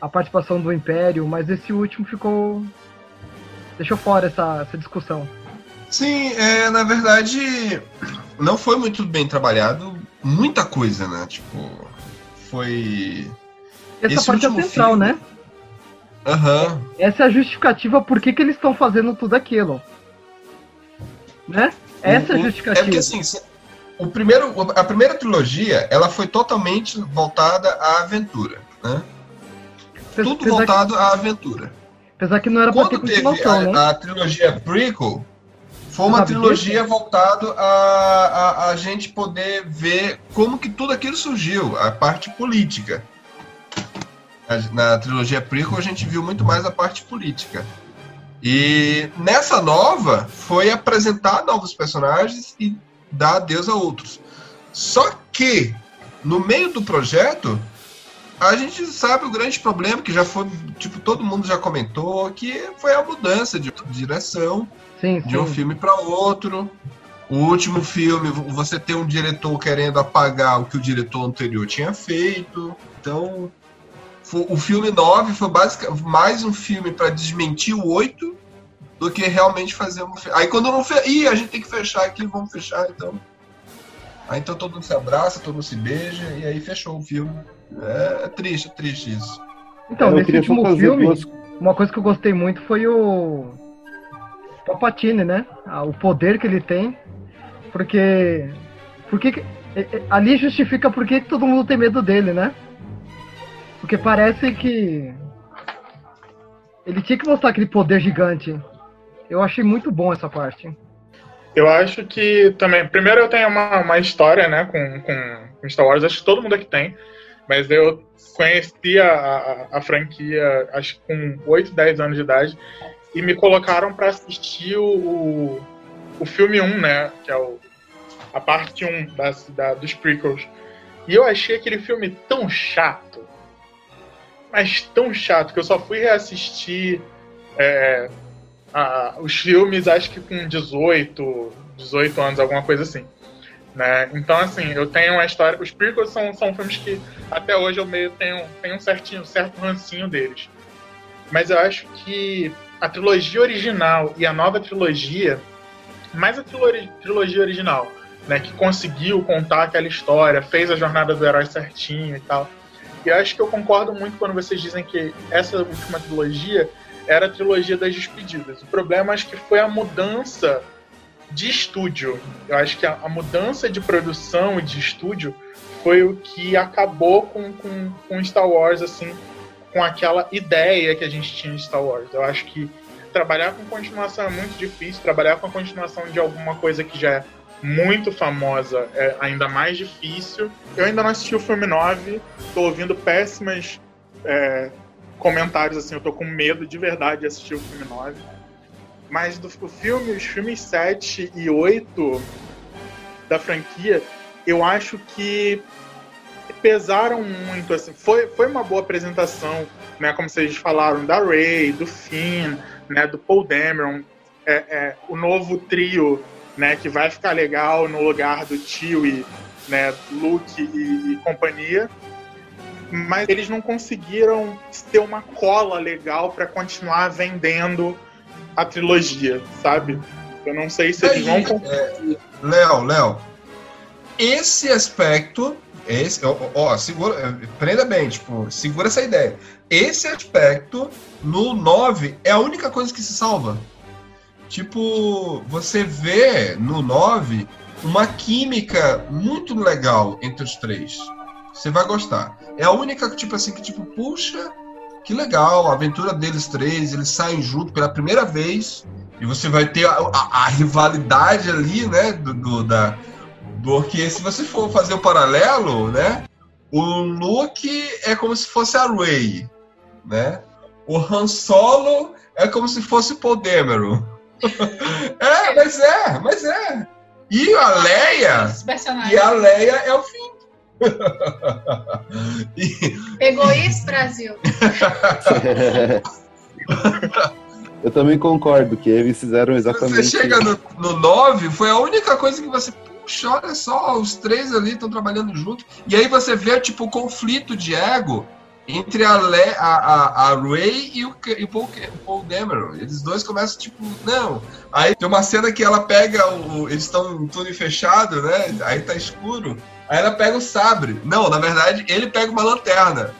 a participação do Império, mas esse último ficou. deixou fora essa, essa discussão. Sim, é, na verdade, não foi muito bem trabalhado. Muita coisa, né? Tipo, foi. Essa Esse parte é central, filme- né? Aham. Essa é a justificativa por que, que eles estão fazendo tudo aquilo. Né? Essa é a O- justificativa. É porque assim, o primeiro, a primeira trilogia, ela foi totalmente voltada à aventura, né? Tudo Apesar que- voltado à aventura. Apesar que não era pra ter Quando teve continuação, né? a, a trilogia prequel, foi uma trilogia voltada a, a, a gente poder ver como que tudo aquilo surgiu, a parte política. A- Na trilogia prequel a gente viu muito mais a parte política. E nessa nova foi apresentar novos personagens e dar adeus a outros. Só que no meio do projeto a gente sabe o grande problema que já foi, tipo, todo mundo já comentou, que foi a mudança de direção Sim, de um sim. filme para outro. O último filme, você tem um diretor querendo apagar o que o diretor anterior tinha feito. Então, o filme 9 foi basicamente mais um filme para desmentir o 8 do que realmente fazer um filme. Aí quando não fe... Ih, a gente tem que fechar aqui, vamos fechar então. Aí então todo mundo se abraça, todo mundo se beija e aí fechou o filme. É, é triste, é triste isso. Então, eu nesse último filme. duas. uma coisa que eu gostei muito foi o Palpatine, né? Ah, O poder que ele tem. Porque. Porque que- ali justifica por que todo mundo tem medo dele, né? Porque parece que. Ele tinha que mostrar aquele poder gigante. Eu achei muito bom essa parte. Eu acho que também. Primeiro, eu tenho uma, uma história, né, com, com, Star Wars. Acho que todo mundo aqui tem. Mas eu conheci a, a, a franquia, acho que com 8, 10 anos de idade. E me colocaram pra assistir o, o, filme 1, né? Que é o, a parte 1 das, da, dos prequels. E eu achei aquele filme tão chato. Mas tão chato que eu só fui reassistir. é, ah, os filmes, acho que com 18, 18 anos, alguma coisa assim. Né? Então, assim, eu tenho uma história. Os prequels são, são filmes que até hoje eu meio tenho, tenho um certinho, certo rancinho deles. Mas eu acho que a trilogia original e a nova trilogia, mais a trilo- trilogia original, né, que conseguiu contar aquela história, fez a jornada do herói certinho e tal. E acho que eu concordo muito quando vocês dizem que essa última trilogia era a trilogia das despedidas. O problema acho que foi a mudança de estúdio. Eu acho que a, a mudança de produção e de estúdio foi o que acabou com, com, com Star Wars, assim, com aquela ideia que a gente tinha de Star Wars. Eu acho que trabalhar com continuação é muito difícil, trabalhar com a continuação de alguma coisa que já é muito famosa é ainda mais difícil. Eu ainda não assisti o filme 9, tô ouvindo péssimas é, comentários assim, eu tô com medo de verdade de assistir o filme 9. Mas do filme, os filmes 7 e 8 da franquia, eu acho que pesaram muito, assim, foi, foi uma boa apresentação, né, como vocês falaram, da Rey, do Finn, né, do Paul Dameron, é, é, o novo trio, né, que vai ficar legal no lugar do Chewie, né, Luke e, e companhia, mas eles não conseguiram ter uma cola legal para continuar vendendo a trilogia, sabe? Eu não sei se eles vão é, Léo, Léo, esse aspecto, esse, ó, ó, segura, é, prenda bem, tipo, segura essa ideia. Esse aspecto no 9 é a única coisa que se salva. Tipo, você vê no 9 uma química muito legal entre os três. Você vai gostar. É a única, tipo assim, que tipo, puxa, que legal, a aventura deles três, eles saem junto pela primeira vez. E você vai ter a, a- a rivalidade ali, né? Do, do- da, porque se você for fazer o paralelo, né? O Luke é como se fosse a Rey, né? O Han Solo é como se fosse o Paul Dameron. [LAUGHS] é, mas é, mas é. E a Leia, personagens. e a Leia é o fim. [LAUGHS] E- Pegou isso, Brasil? [LAUGHS] Eu também concordo que eles fizeram exatamente. Você chega no, no 9, foi a única coisa que você. Puxa, olha só, os três ali estão trabalhando junto. E aí você vê, tipo, o conflito de ego entre a, Le, a, a, a Ray e o, e o Paul, Paul Dameron. Eles dois começam, tipo, não. Aí tem uma cena que ela pega o. Eles estão em túnel fechado, né? Aí tá escuro. Aí ela pega o sabre. Não, na verdade, ele pega uma lanterna.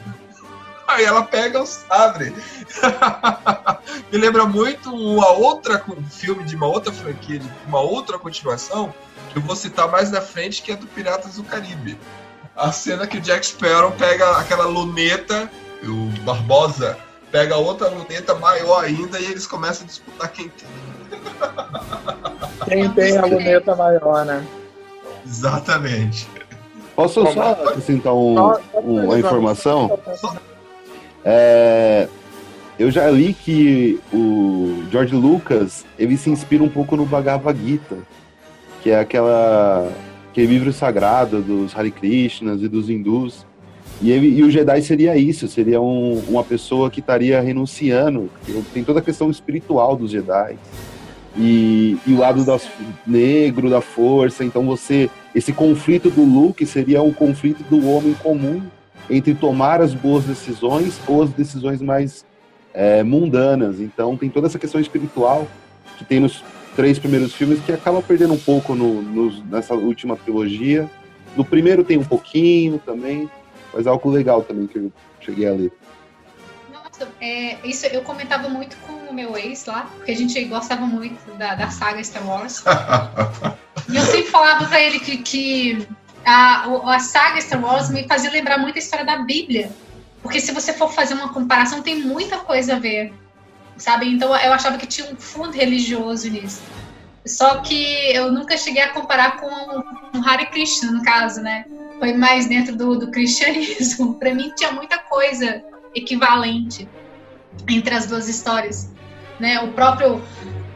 Aí ela pega o sabre. [LAUGHS] Me lembra muito uma outra co- filme de uma outra franquia, de uma outra continuação, que eu vou citar mais na frente, que é do Piratas do Caribe. A cena que o Jack Sparrow pega aquela luneta, o Barbosa pega outra luneta maior ainda e eles começam a disputar quem tem. Quem tem a luneta maior, né? Exatamente. Posso Como? só acrescentar um- um- uma informação? É, eu já li que o George Lucas ele se inspira um pouco no Bhagavad Gita, que é aquela aquele livro sagrado dos Hare Krishnas e dos hindus. E, ele, e o Jedi seria isso, seria um- uma pessoa que estaria renunciando. Tem toda a questão espiritual dos Jedi. E, e o lado das, negro da força. Então você. Esse conflito do Luke seria o conflito do homem comum entre tomar as boas decisões ou as decisões mais é, mundanas. Então tem toda essa questão espiritual que tem nos três primeiros filmes que acaba perdendo um pouco no- nos- nessa última trilogia. No primeiro tem um pouquinho também, mas é algo legal também que eu cheguei a ler. Nossa, é, isso eu comentava muito com o meu ex lá, porque a gente gostava muito da, da saga Star Wars. [LAUGHS] E eu sempre falava pra ele que, que a, a saga Star Wars me fazia lembrar muito a história da Bíblia. Porque se você for fazer uma comparação, tem muita coisa a ver. Sabe? Então eu achava que tinha um fundo religioso nisso. Só que eu nunca cheguei a comparar com um Hare Krishna, no caso, né? Foi mais dentro do, do cristianismo. [LAUGHS] Pra mim tinha muita coisa equivalente entre as duas histórias. Né? O próprio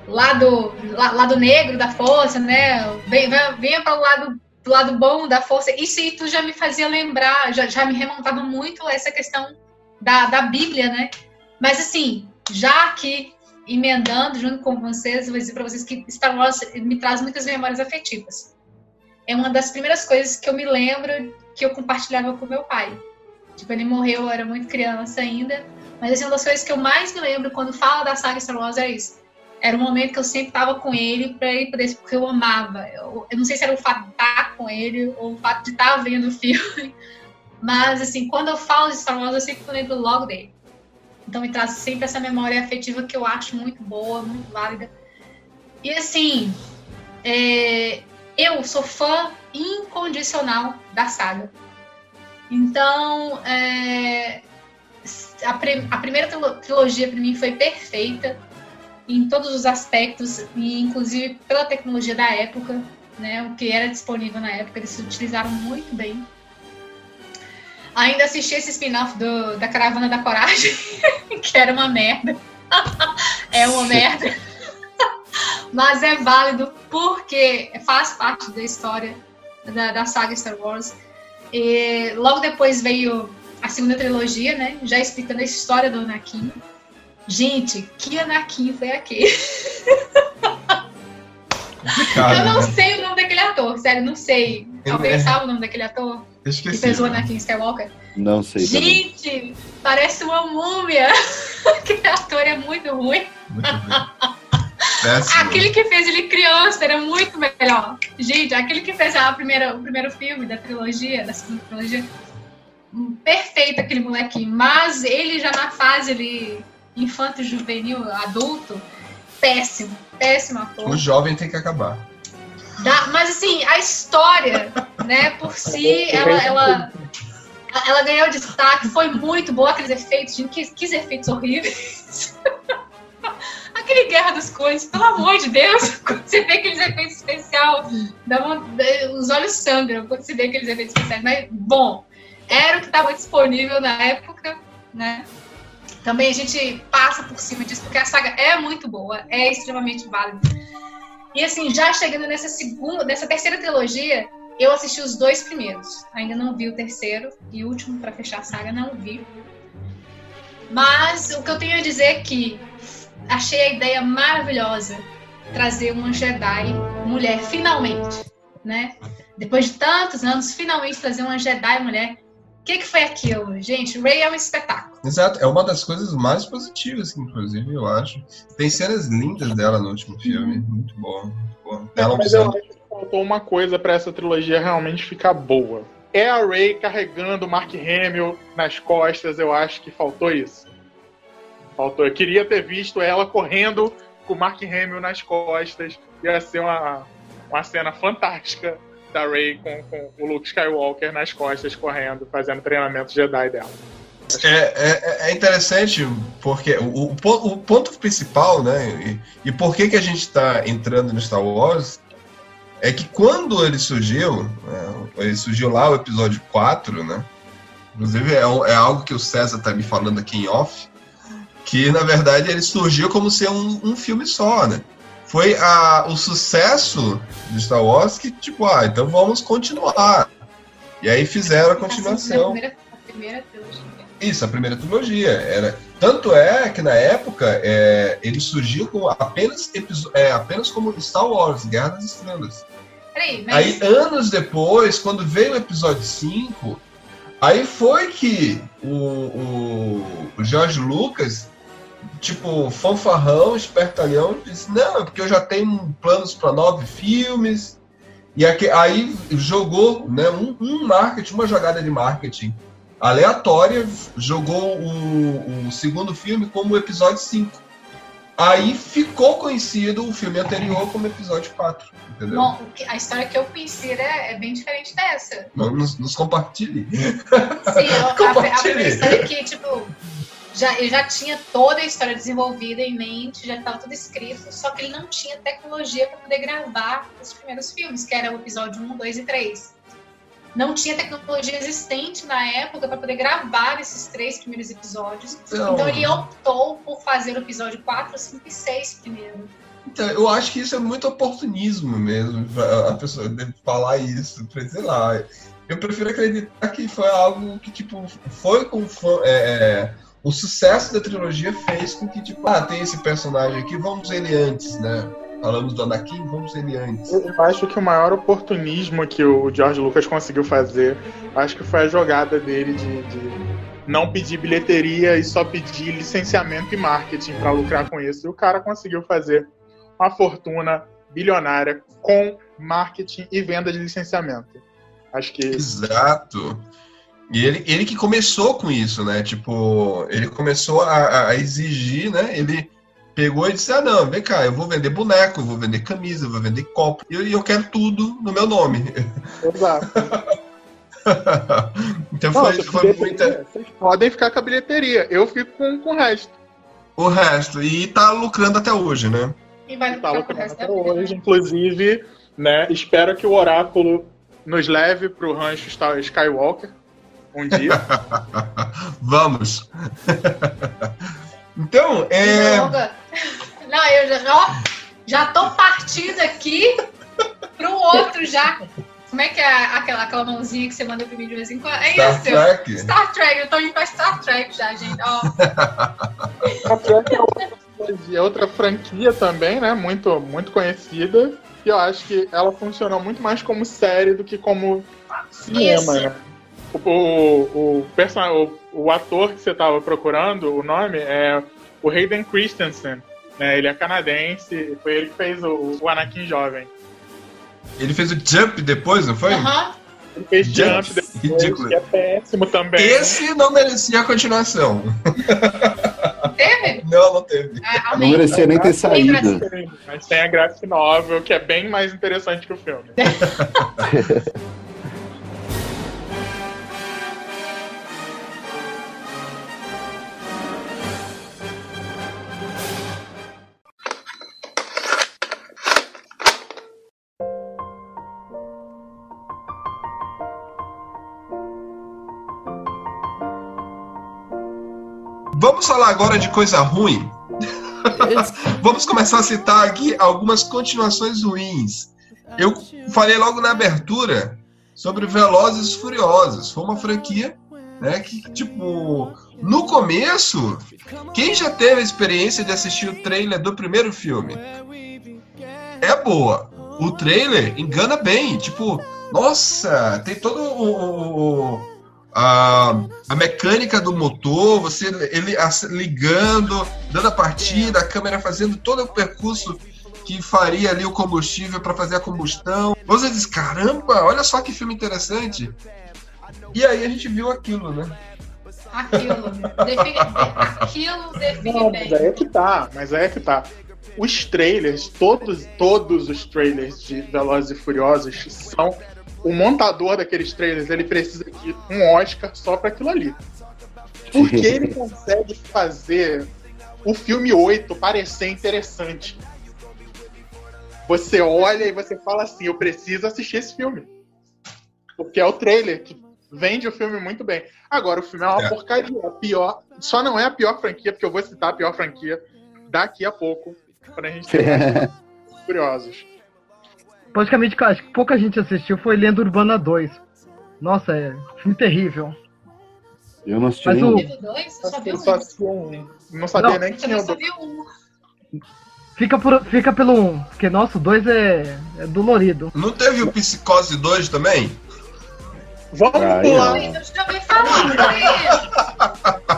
lado, la- lado negro da força, né? Venha para o lado, pro lado bom da força. Isso aí tu já me fazia lembrar, já, já me remontava muito essa questão da, da Bíblia, né? Mas assim, já aqui emendando junto com vocês, vou dizer para vocês que Star Wars me traz muitas memórias afetivas. É uma das primeiras coisas que eu me lembro que eu compartilhava com meu pai. Tipo, ele morreu, eu era muito criança ainda, mas assim, uma das coisas que eu mais me lembro quando fala da saga Star Wars é isso. Era um momento que eu sempre estava com ele para ele poder, porque eu amava. Eu, eu não sei se era o fato de estar com ele ou o fato de estar vendo o filme, [LAUGHS] mas assim, quando eu falo de Star Wars, eu sempre lembro logo dele. Então me traz sempre essa memória afetiva que eu acho muito boa, muito válida. E assim, é, eu sou fã incondicional da saga. Então, é, a, pre- a primeira trilo- trilogia para mim foi perfeita em todos os aspectos, e inclusive pela tecnologia da época, né, o que era disponível na época, eles se utilizaram muito bem. Ainda assisti esse spin-off da Caravana da Coragem, [LAUGHS] que era uma merda. [LAUGHS] é uma merda. [LAUGHS] Mas é válido porque faz parte da história da, da saga Star Wars. E logo depois veio a segunda trilogia, né? Já explicando a história do Anakin. Gente, que Anakin foi aquele? Complicado, Eu não né? sei o nome daquele ator, sério, não sei. Alguém É. sabe o nome daquele ator que Esqueci. fez o Anakin Skywalker? Não sei também. Gente, parece uma múmia. [LAUGHS] Aquele ator é muito ruim. Muito. Péssimo. Aquele que fez ele criança era muito melhor. Gente, aquele que fez a primeira, o primeiro filme da trilogia, da segunda trilogia, perfeito aquele molequinho. Mas ele já na fase ali, infanto, juvenil, adulto, péssimo, péssimo ator. O jovem tem que acabar. Mas assim, a história, né, por si, [LAUGHS] ela, ela, ela ganhou destaque, foi muito boa aqueles efeitos, gente, que, que efeitos horríveis. [LAUGHS] Aquele Guerra dos Clones, pelo amor de Deus, [LAUGHS] quando você vê aqueles efeitos especiais, dá uma- os olhos sangram quando você vê aqueles efeitos especiais. Mas, bom, era o que estava disponível na época, né? Também a gente passa por cima disso, porque a saga é muito boa, é extremamente válida. E assim, já chegando nessa segunda, nessa terceira trilogia, eu assisti os dois primeiros. Ainda não vi o terceiro e último para fechar a saga, não vi. Mas o que eu tenho a dizer é que achei a ideia maravilhosa trazer uma Jedi mulher finalmente, né? Depois de tantos anos, finalmente trazer uma Jedi mulher. O que, que foi aquilo? Gente, Rey é um espetáculo. Exato, é uma das coisas mais positivas, inclusive, eu acho. Tem cenas lindas dela no último filme, muito bom. Muito bom. Ela Mas eu usando. acho que faltou uma coisa pra essa trilogia realmente ficar boa. É a Ray carregando o Mark Hamill nas costas, eu acho que faltou isso. Faltou. Eu queria ter visto ela correndo com o Mark Hamill nas costas. Ia ser uma, uma cena fantástica da Ray com, com o Luke Skywalker nas costas, correndo, fazendo treinamento Jedi dela. É, é, é interessante porque o, o, pon- o ponto principal, né? E, e por que, que a gente está entrando no Star Wars é que quando ele surgiu, né, ele surgiu lá o episódio 4, né? Inclusive é, é algo que o César tá me falando aqui em off, que na verdade ele surgiu como ser um, um filme só, né? Foi a, o sucesso de Star Wars que, tipo, ah, então vamos continuar. E aí fizeram a A continuação. primeira, a primeira trilogia. Isso, a primeira trilogia. Era, tanto é que na época é, ele surgiu com apenas, é, apenas como Star Wars, Guerra das Estrelas. Peraí, mas Aí, anos depois, quando veio o episódio 5, aí foi que o, o, o George Lucas, tipo, fanfarrão, espertalhão, disse: Não, é porque eu já tenho planos para nove filmes. E aqui- aí jogou né, um, um marketing, uma jogada de marketing aleatória, jogou o, o segundo filme como episódio 5. Aí ficou conhecido o filme anterior como episódio 4. Entendeu? Bom, a história que eu conheci era, é bem diferente dessa. Não nos, nos compartilhe. Sim, eu, [LAUGHS] a, a Compartilhe. primeira história é que, tipo, já, eu já tinha toda a história desenvolvida em mente, já estava tudo escrito, só que ele não tinha tecnologia para poder gravar os primeiros filmes, que era o episódio 1, 2 e 3. Não tinha tecnologia existente na época para poder gravar esses três primeiros episódios. Então- Então ele optou por fazer o episódio 4, 5 e 6 primeiro. Então, eu acho que isso é muito oportunismo mesmo, a pessoa deve falar isso, sei lá. Eu prefiro acreditar que foi algo que, tipo, foi com fã- é, é, o sucesso da trilogia fez com que, tipo, ah, tem esse personagem aqui, vamos ele antes, né? Falamos do Anakin, vamos ele antes. Eu acho que o maior oportunismo que o George Lucas conseguiu fazer, acho que foi a jogada dele de, de não pedir bilheteria e só pedir licenciamento e marketing para lucrar com isso. E o cara conseguiu fazer uma fortuna bilionária com marketing e venda de licenciamento. Acho que Exato. E ele, ele que começou com isso, né? Tipo, ele começou a, a exigir, né? Ele pegou e disse: Ah, não, vem cá, eu vou vender boneco, eu vou vender camisa, eu vou vender copo, e eu, eu quero tudo no meu nome. Exato. [LAUGHS] então Não, foi, foi muita. Vocês podem ficar com a bilheteria. Eu fico com, com o resto. O resto. E tá lucrando até hoje, né? E vai Tá lucrando até vida. hoje. Inclusive, né, espero que o Oráculo nos leve pro rancho Skywalker um dia. [LAUGHS] Vamos. [LAUGHS] então, é. Não, eu já, ó, já tô partindo aqui pro outro já. Como é que é aquela, aquela mãozinha que você manda pra mim de vez em quando? É Star isso. Trek. Star Trek, eu tô indo pra Star Trek já, gente. Ó, Star Trek é outra, é outra franquia também, né? Muito, muito conhecida. E eu acho que ela funcionou muito mais como série do que como cinema, Isso. né? O, o, o, person- o, o ator que você tava procurando, o nome é o Hayden Christensen. Né? Ele é canadense, foi ele que fez o, o Anakin jovem. Ele fez o Jump depois, não foi? aham. Ele fez Jump, Jump depois, [LAUGHS] ridículo. que é péssimo também. Esse não merecia a continuação. Teve? [LAUGHS] Não, não teve. Ah, Não merecia nem ter saído. Mas tem a graphic novel, que é bem mais interessante que o filme. [LAUGHS] Vamos falar agora de coisa ruim. [LAUGHS] Vamos começar a citar aqui algumas continuações ruins. Eu falei logo na abertura sobre Velozes e Furiosos. Foi uma franquia, né, que tipo, no começo, quem já teve a experiência de assistir o trailer do primeiro filme? É boa. O trailer engana bem, tipo, nossa, tem todo o- o- a, a mecânica do motor, você ele ligando, dando a partida, a câmera fazendo todo o percurso que faria ali o combustível para fazer a combustão. Você diz, caramba, olha só que filme interessante. E aí a gente viu aquilo, né? Aquilo. Define, aquilo define Não, mas aí é que tá, mas aí é que tá. Os trailers, todos, todos os trailers de Velozes e Furiosos são. O montador daqueles trailers, ele precisa de um Oscar só pra aquilo ali. Porque ele [LAUGHS] consegue fazer o filme 8 parecer interessante. Você olha e você fala assim, eu preciso assistir esse filme. Porque é o trailer que vende o filme muito bem. Agora, o filme é uma É. porcaria. A pior. Só não é a pior franquia, porque eu vou citar a pior franquia daqui a pouco. Pra gente [LAUGHS] ter mais curiosos. Praticamente, cara, acho que pouca gente assistiu foi Lenda Urbana 2. Nossa, é filme terrível. Eu não assisti Mas nenhum. o- só vi Eu um. só assisti um. Não sabia Não. nem que Eu tinha também só dois. um. Fica, por, fica pelo 1, porque nossa, o 2 é, é dolorido. Não teve o Psicose 2 também? Vamos Aí, pular. Eu falar. né?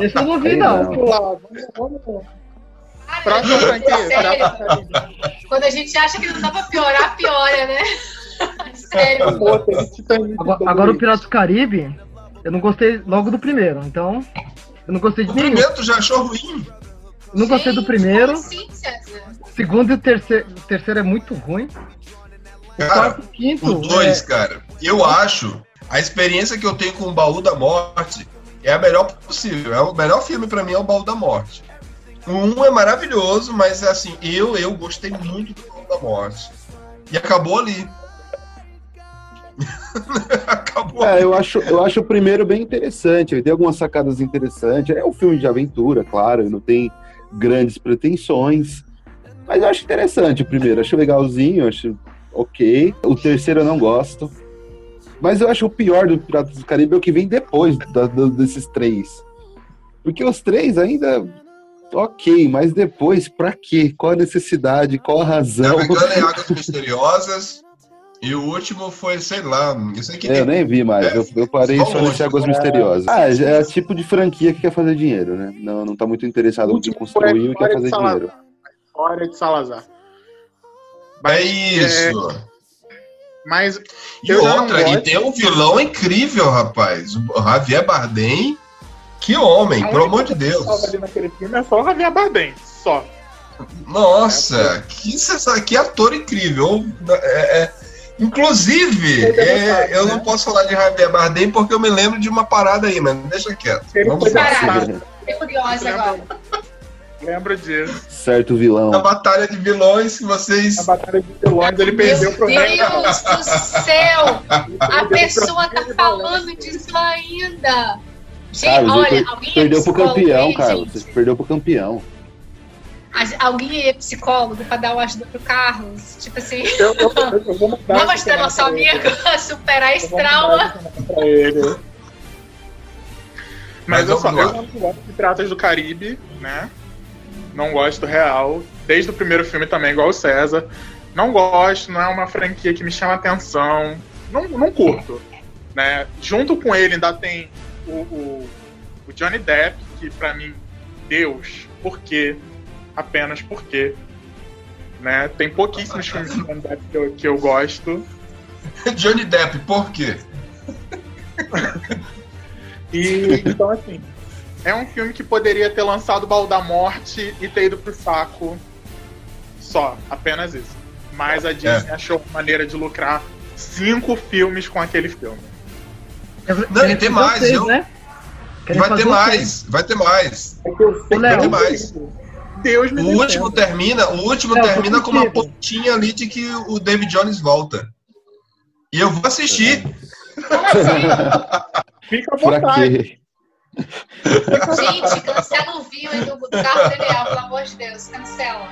Esse eu não vi, Aí não. não. Vamos pular. Vamos, vamos. Próxima franquia. Sério, quando a gente acha que não dá pra piorar, piora, né? [LAUGHS] Sério. Titanic Agora, agora o Piratas do Caribe, Eu não gostei logo do primeiro, então. Eu não gostei de O nenhum. primeiro tu já achou ruim? Eu não gostei do primeiro. assim? O segundo e o terceiro. O terceiro é muito ruim. O Cara, quarto e o quinto. O dois, é- cara. Eu acho, a experiência que eu tenho com o Baú da Morte é a melhor possível. É o melhor filme pra mim é o Baú da Morte. Um é maravilhoso, mas assim, eu, eu gostei muito do Baú da Morte. E acabou ali. [LAUGHS] acabou É, ali. eu acho, eu acho o primeiro bem interessante. Ele tem algumas sacadas interessantes. É um filme de aventura, claro, ele não tem grandes pretensões. Mas eu acho interessante o primeiro. Acho legalzinho, acho ok. O terceiro eu não gosto. Mas eu acho o pior do Piratas do Caribe é o que vem depois da- do- desses três. Porque os três ainda. Ok, mas depois, pra quê? Qual a necessidade? Qual a razão? Navegando em Águas Misteriosas. E o último foi, sei lá, eu sei que É, eu nem vi mais, eu, eu parei Só nesse Águas Misteriosas. Ah, é o tipo de franquia que quer fazer dinheiro, né? Não, não tá muito interessado Último construiu e quer fazer dinheiro. História de Salazar. É isso. Mas E Eu já não outra, e tem um vilão incrível, rapaz. O Javier Bardem. Que homem, A pelo amor de Deus. ali naquele filme é só o Javier Bardem, só. Nossa, que, sensa- que ator incrível. É, é, inclusive, é é, eu né? não posso falar de Javier Bardem porque eu me lembro de uma parada aí, mas deixa quieto. Ele Vamos lá. Fiquei curiosa agora. Lembro disso. certo vilão. A batalha de vilões que vocês. Na Batalha de Vilões ele perdeu pro Meu Deus do céu! [LAUGHS] A pessoa tá falando disso ainda. Gente, Cara, olha, per- é perdeu pro psicólogo campeão, aí, cara. gente? Você perdeu pro campeão. Alguém é psicólogo pra dar uma ajuda pro Carlos? Tipo assim, Eu, eu, eu, eu vou mudar [LAUGHS] vamos ajudar nosso cenário pra amigo a [LAUGHS] superar esse Eu trauma. pra ele. Mas, Mas eu eu lá. não gosto de Piratas do Caribe, né? Não gosto real. Desde o primeiro filme também, igual o César. Não gosto, não é uma franquia que me chama atenção. Não, não curto. Né? Junto com ele ainda tem o, o, o Johnny Depp, que pra mim, Deus, por quê? Apenas por quê? Né? Tem pouquíssimos filmes de Johnny Depp que eu, que eu gosto. [LAUGHS] Johnny Depp, por quê? E então, assim, é um filme que poderia ter lançado o Baú da Morte e ter ido pro saco. Só, apenas isso. Mas a Disney achou maneira de lucrar cinco filmes com aquele filme. Não, e tem mais, Vocês, eu- né? Vai ter mais, vai ter mais. Vai ter Léo, mais. Deus me O último termina, o último Não, termina com uma pontinha ali de que o David Jones volta. E eu vou assistir. [LAUGHS] Fica à vontade. Gente, cancela o vinho do, do carro dele, pelo amor de Deus, cancela.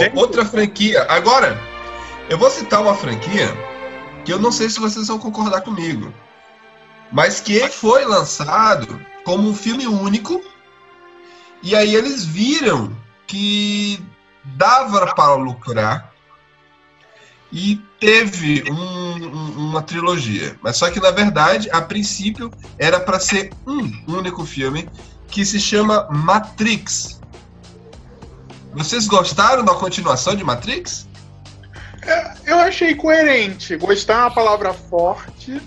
Gente. outra franquia. Agora, eu vou citar uma franquia que eu não sei se vocês vão concordar comigo. Mas que foi lançado como um filme único. E aí eles viram que dava para lucrar. E teve um- um- uma trilogia. Mas só que, na verdade, a princípio, era para ser um único filme que se chama Matrix. Vocês gostaram da continuação de Matrix? Eu achei coerente. Gostar é uma palavra forte,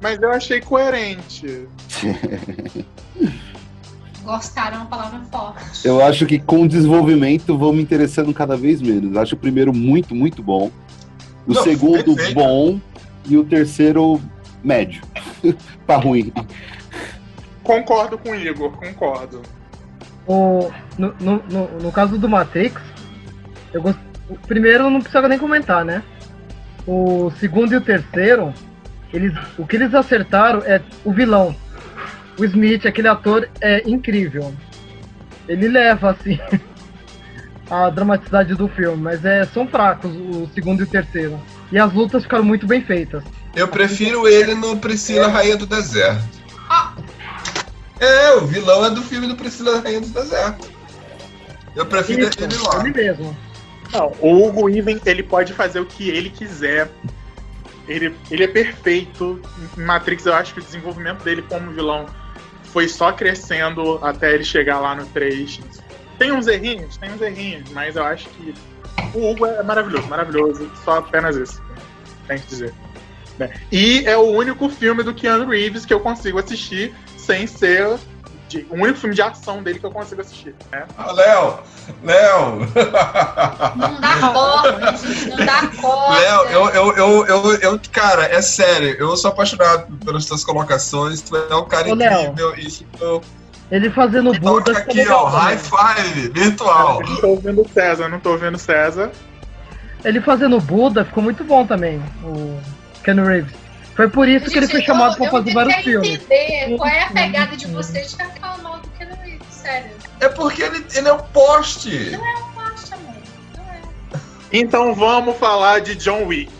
mas eu achei coerente. [LAUGHS] Gostaram é uma palavra forte. Eu acho que com o desenvolvimento vou me interessando cada vez menos. Acho o primeiro muito, muito bom. O Não, segundo perfeito. bom e o terceiro médio. pra [LAUGHS] ruim. Concordo com o Igor, concordo. O, no, no, no, no caso do Matrix, eu gost... o primeiro não precisava nem comentar, né? O segundo e o terceiro, eles, o que eles acertaram é o vilão. O Smith, aquele ator, é incrível. Ele leva, assim, [LAUGHS] a dramaticidade do filme, mas é, são fracos o segundo e o terceiro. E as lutas ficaram muito bem feitas. Eu prefiro ele no Priscila Rainha do Deserto. Ah. É, o vilão é do filme do Priscila Rainha do Deserto. Eu prefiro Isso, ele lá. ele mesmo. Não, o Hugo Even, ele pode fazer o que ele quiser. Ele, ele é perfeito. Em Matrix, eu acho que o desenvolvimento dele como vilão foi só crescendo até ele chegar lá no 3. Tem uns errinhos, tem uns errinhos, mas eu acho que o Hugo é maravilhoso, maravilhoso. Só apenas isso. Tem que dizer. E é o único filme do Keanu Reeves que eu consigo assistir sem ser de- o único filme de ação dele que eu consigo assistir. Né? Ah, Léo, Léo, Não dá corda, gente, não dá corda. Léo, eu, eu, eu, eu, eu, cara, é sério, eu sou apaixonado pelas suas colocações, tu é um cara Ô, Léo. incrível, isso eu Ele fazendo Buda. aqui, ó, high five, virtual. Eu não tô ouvindo o César, não tô ouvindo o César. Ele fazendo Buda ficou muito bom também, o Ken Reeves. Foi por isso que ele foi chamado eu- pra eu fazer vários quero filmes. entender qual é a pegada de vocês de ficar falando mal do Keanu Reeves, sério. É porque ele, ele é um poste. Poxa, amor. Não é. Então vamos falar de John Wick.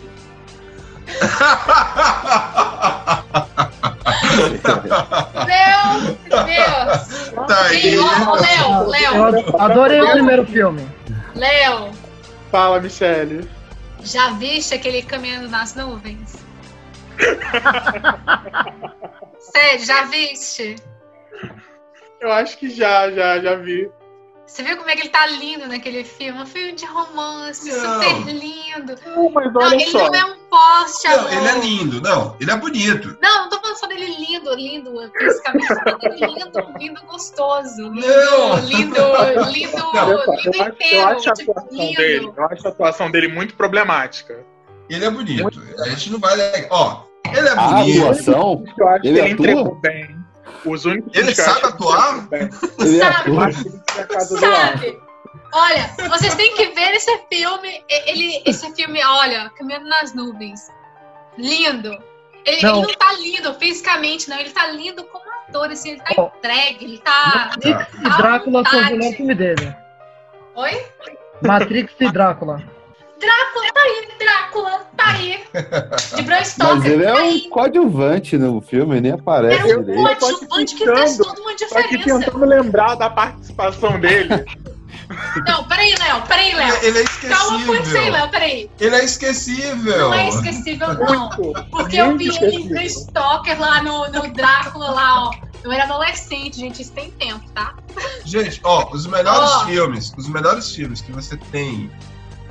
Meu Deus! Tá aí. Léo, Eu Léo, ado- adorei o primeiro filme. Léo, Fala, Michele. já viste aquele caminhando nas nuvens? [LAUGHS] Sério, já viste? Eu acho que já, já, já vi. Você viu como é que ele tá lindo naquele filme? Um filme de romance, Não. super lindo. Não, mas Não, olha ele só. não é um poste, Não, amor. ele é lindo, não, ele é bonito. Não, não tô falando só dele lindo, lindo fisicamente, falando dele lindo, lindo gostoso. Lindo, Não. lindo, [LAUGHS] lindo, Não, lindo eu, acho, inteiro. eu acho a tipo, atuação lindo. dele, eu acho a atuação dele muito problemática. Ele é bonito. A gente não vai. Ó, ele é A bonito. atuação? Eu acho Ele que ele atua? entregou bem. Os únicos Ele sabe atuar? Ele Sabe? A. Sabe? Olha, vocês têm que ver esse filme. Ele, esse filme, olha, Caminhando nas Nuvens. Lindo. Ele Não. ele não tá lindo fisicamente, não. Ele tá lindo como ator, assim, ele tá Ó. entregue, ele tá. Matrix e Drácula são o melhor filme dele. Oi? Matrix e Drácula. Drácula, tá aí, Drácula, tá aí. De Bram Mas Stoker, ele é tá um aí. coadjuvante no filme, nem aparece É um direito. coadjuvante que faz toda uma Só que diferença. tentando lembrar da participação dele. [LAUGHS] Não, peraí, Léo, peraí, Léo. Ele é Calma com isso aí, esquecível. Léo, peraí. Ele é esquecível. Não é esquecível, não. Porque eu vi ele esquecível. no Stalker lá no, no Drácula lá, ó. Eu era adolescente, gente, isso tem tempo, tá? Gente, ó, os melhores Ó. filmes, os melhores filmes que você tem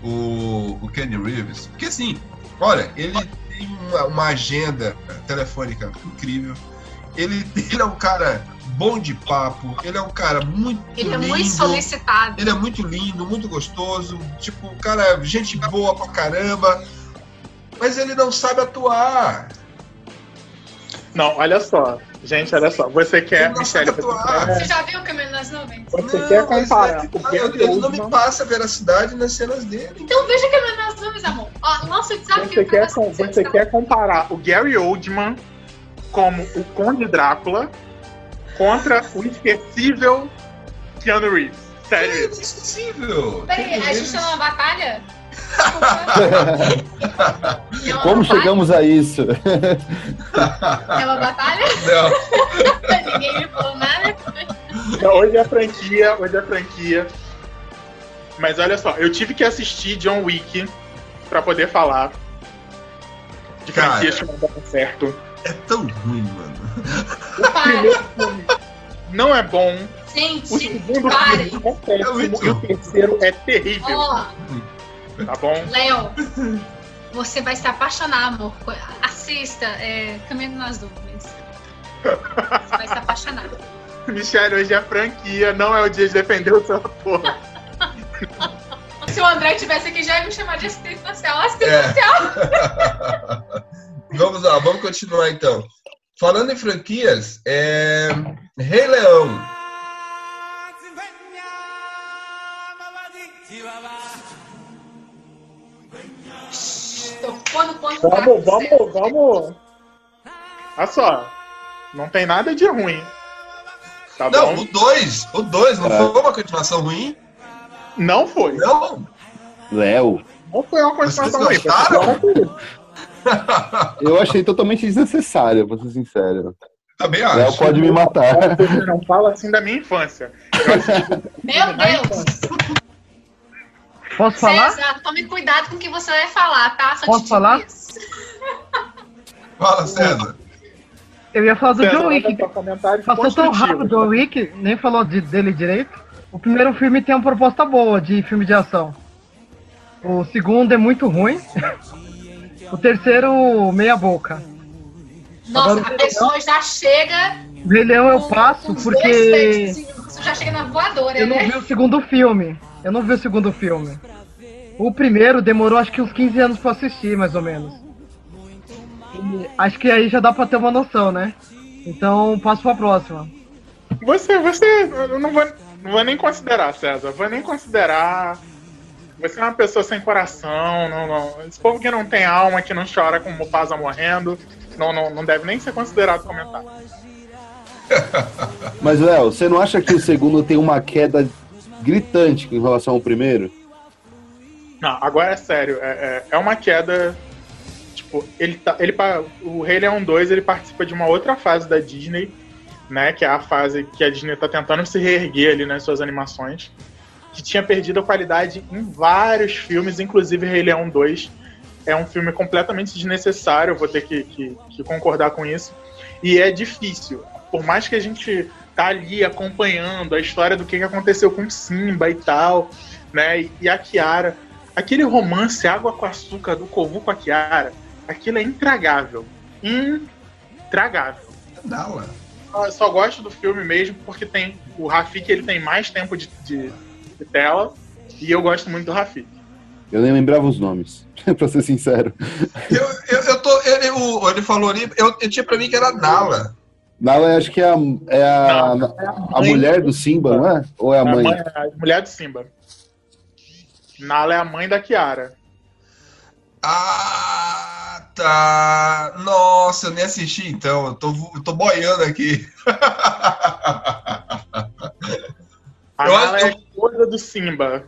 o, o Kenny Reeves, porque assim, olha, ele tem uma, uma agenda telefônica incrível. Ele, [LAUGHS] ele é um cara bom de papo, ele é um cara muito Ele é lindo. muito solicitado. Ele é muito lindo, muito gostoso, tipo, o cara, é gente boa pra caramba. Mas ele não sabe atuar. Não, olha só. Gente, olha só. Você quer, Ele não Michele, sabe você quer, Você já viu o Caminho das Nuvens? você Não, quer comparar é que o tá, Gary ele não me passa veracidade nas cenas dele. Então veja Caminho das Nuvens, amor. Ó, lança o desafio você quer, com- você tá? quer comparar o Gary Oldman como o Conde Drácula contra o esquecível Keanu Reeves. É Sério. inesquecível. Peraí, a gente tá numa batalha? É [LAUGHS] Como batalha? chegamos a isso? É uma batalha? Não. [LAUGHS] Ninguém me falou nada. Não, Hoje é franquia, hoje é franquia. Mas olha só, eu tive que assistir John Wick pra poder falar de Cara. franquias que não deram certo. É tão ruim, mano. O primeiro filme não é bom, o Gente, segundo pare. filme é péssimo muito e o terceiro é terrível, Ó, tá bom? Léo, você vai se apaixonar, amor. Assista, é, Caminho nas Nuvens. Você vai se apaixonar. [LAUGHS] Michelle, hoje é franquia, não é o dia de defender o seu ator. Se o André tivesse aqui, já ia me chamar de assistente social. Assistente É. social. [LAUGHS] Vamos lá, vamos continuar então. Falando em franquias, é... Rei Leão. Ponto fraco Vamos, pra você. vamos, vamos. Olha só, não tem nada de ruim. Tá Não, bom? o 2. O 2 não É. foi uma continuação ruim? Não foi. Não. Léo, Não foi uma continuação ruim. [LAUGHS] [LAUGHS] Eu achei totalmente desnecessário, pra ser sincero. Também Léo acho. pode me matar. Não fala assim da minha infância. [LAUGHS] Meu Deus. Posso falar? César, tome cuidado com o que você vai falar, tá? Só Posso falar? isso. [LAUGHS] Fala, César. Eu ia falar do César, John Wick. Passou tão rápido o John Wick, nem falou de- dele direito. O primeiro filme tem uma proposta boa de filme de ação. O segundo é muito ruim. [LAUGHS] O terceiro, meia boca. Nossa, Agora- a pessoa já chega. Rei Leão eu passo porque dois Você já chega na voadora, eu não né? vi o segundo filme. Eu não vi o segundo filme. O primeiro demorou acho que uns 15 anos pra assistir, mais ou menos. E acho que aí já dá pra ter uma noção, né? Então passo pra próxima. Você, você, eu não vou, não vou nem considerar, César. Vou nem considerar. Você é uma pessoa sem coração. Não, não. Esse povo que não tem alma, que não chora com o Mufasa morrendo, não, não, não deve nem ser considerado comentário. [LAUGHS] Mas, Léo, você não acha que o segundo tem uma queda gritante em relação ao primeiro? Não, agora é sério. É, é, é uma queda. Tipo, ele tá. Ele, o Rei Leão 2 ele participa de uma outra fase da Disney, né? Que é a fase que a Disney tá tentando se reerguer ali nas suas animações. Que tinha perdido a qualidade em vários filmes, inclusive Rei Leão 2. É um filme completamente desnecessário, vou ter que, que- que concordar com isso. E é difícil. Por mais que a gente tá ali acompanhando a história do que, que aconteceu com Simba e tal, né? E, e a Kiara. Aquele romance água com açúcar do Kovu com a Kiara, aquilo é intragável. Intragável. Nala. Eu só gosto do filme mesmo porque tem o Rafik, ele tem mais tempo de, de- de tela e eu gosto muito do Rafik. Eu nem lembrava os nomes, [LAUGHS] pra ser sincero. Eu, eu, eu tô. Ele, o- ele falou ali, eu, eu tinha pra mim que era Nala. Nala, acho que é a, é a, a mulher do Simba, não é? Ou é a A, mãe? mãe- a mulher do Simba. Nala é a mãe da Kiara. Ah, tá. Nossa, eu nem assisti então. Eu tô, eu tô boiando aqui. [LAUGHS] A Eu Nala acho- é a esposa do Simba.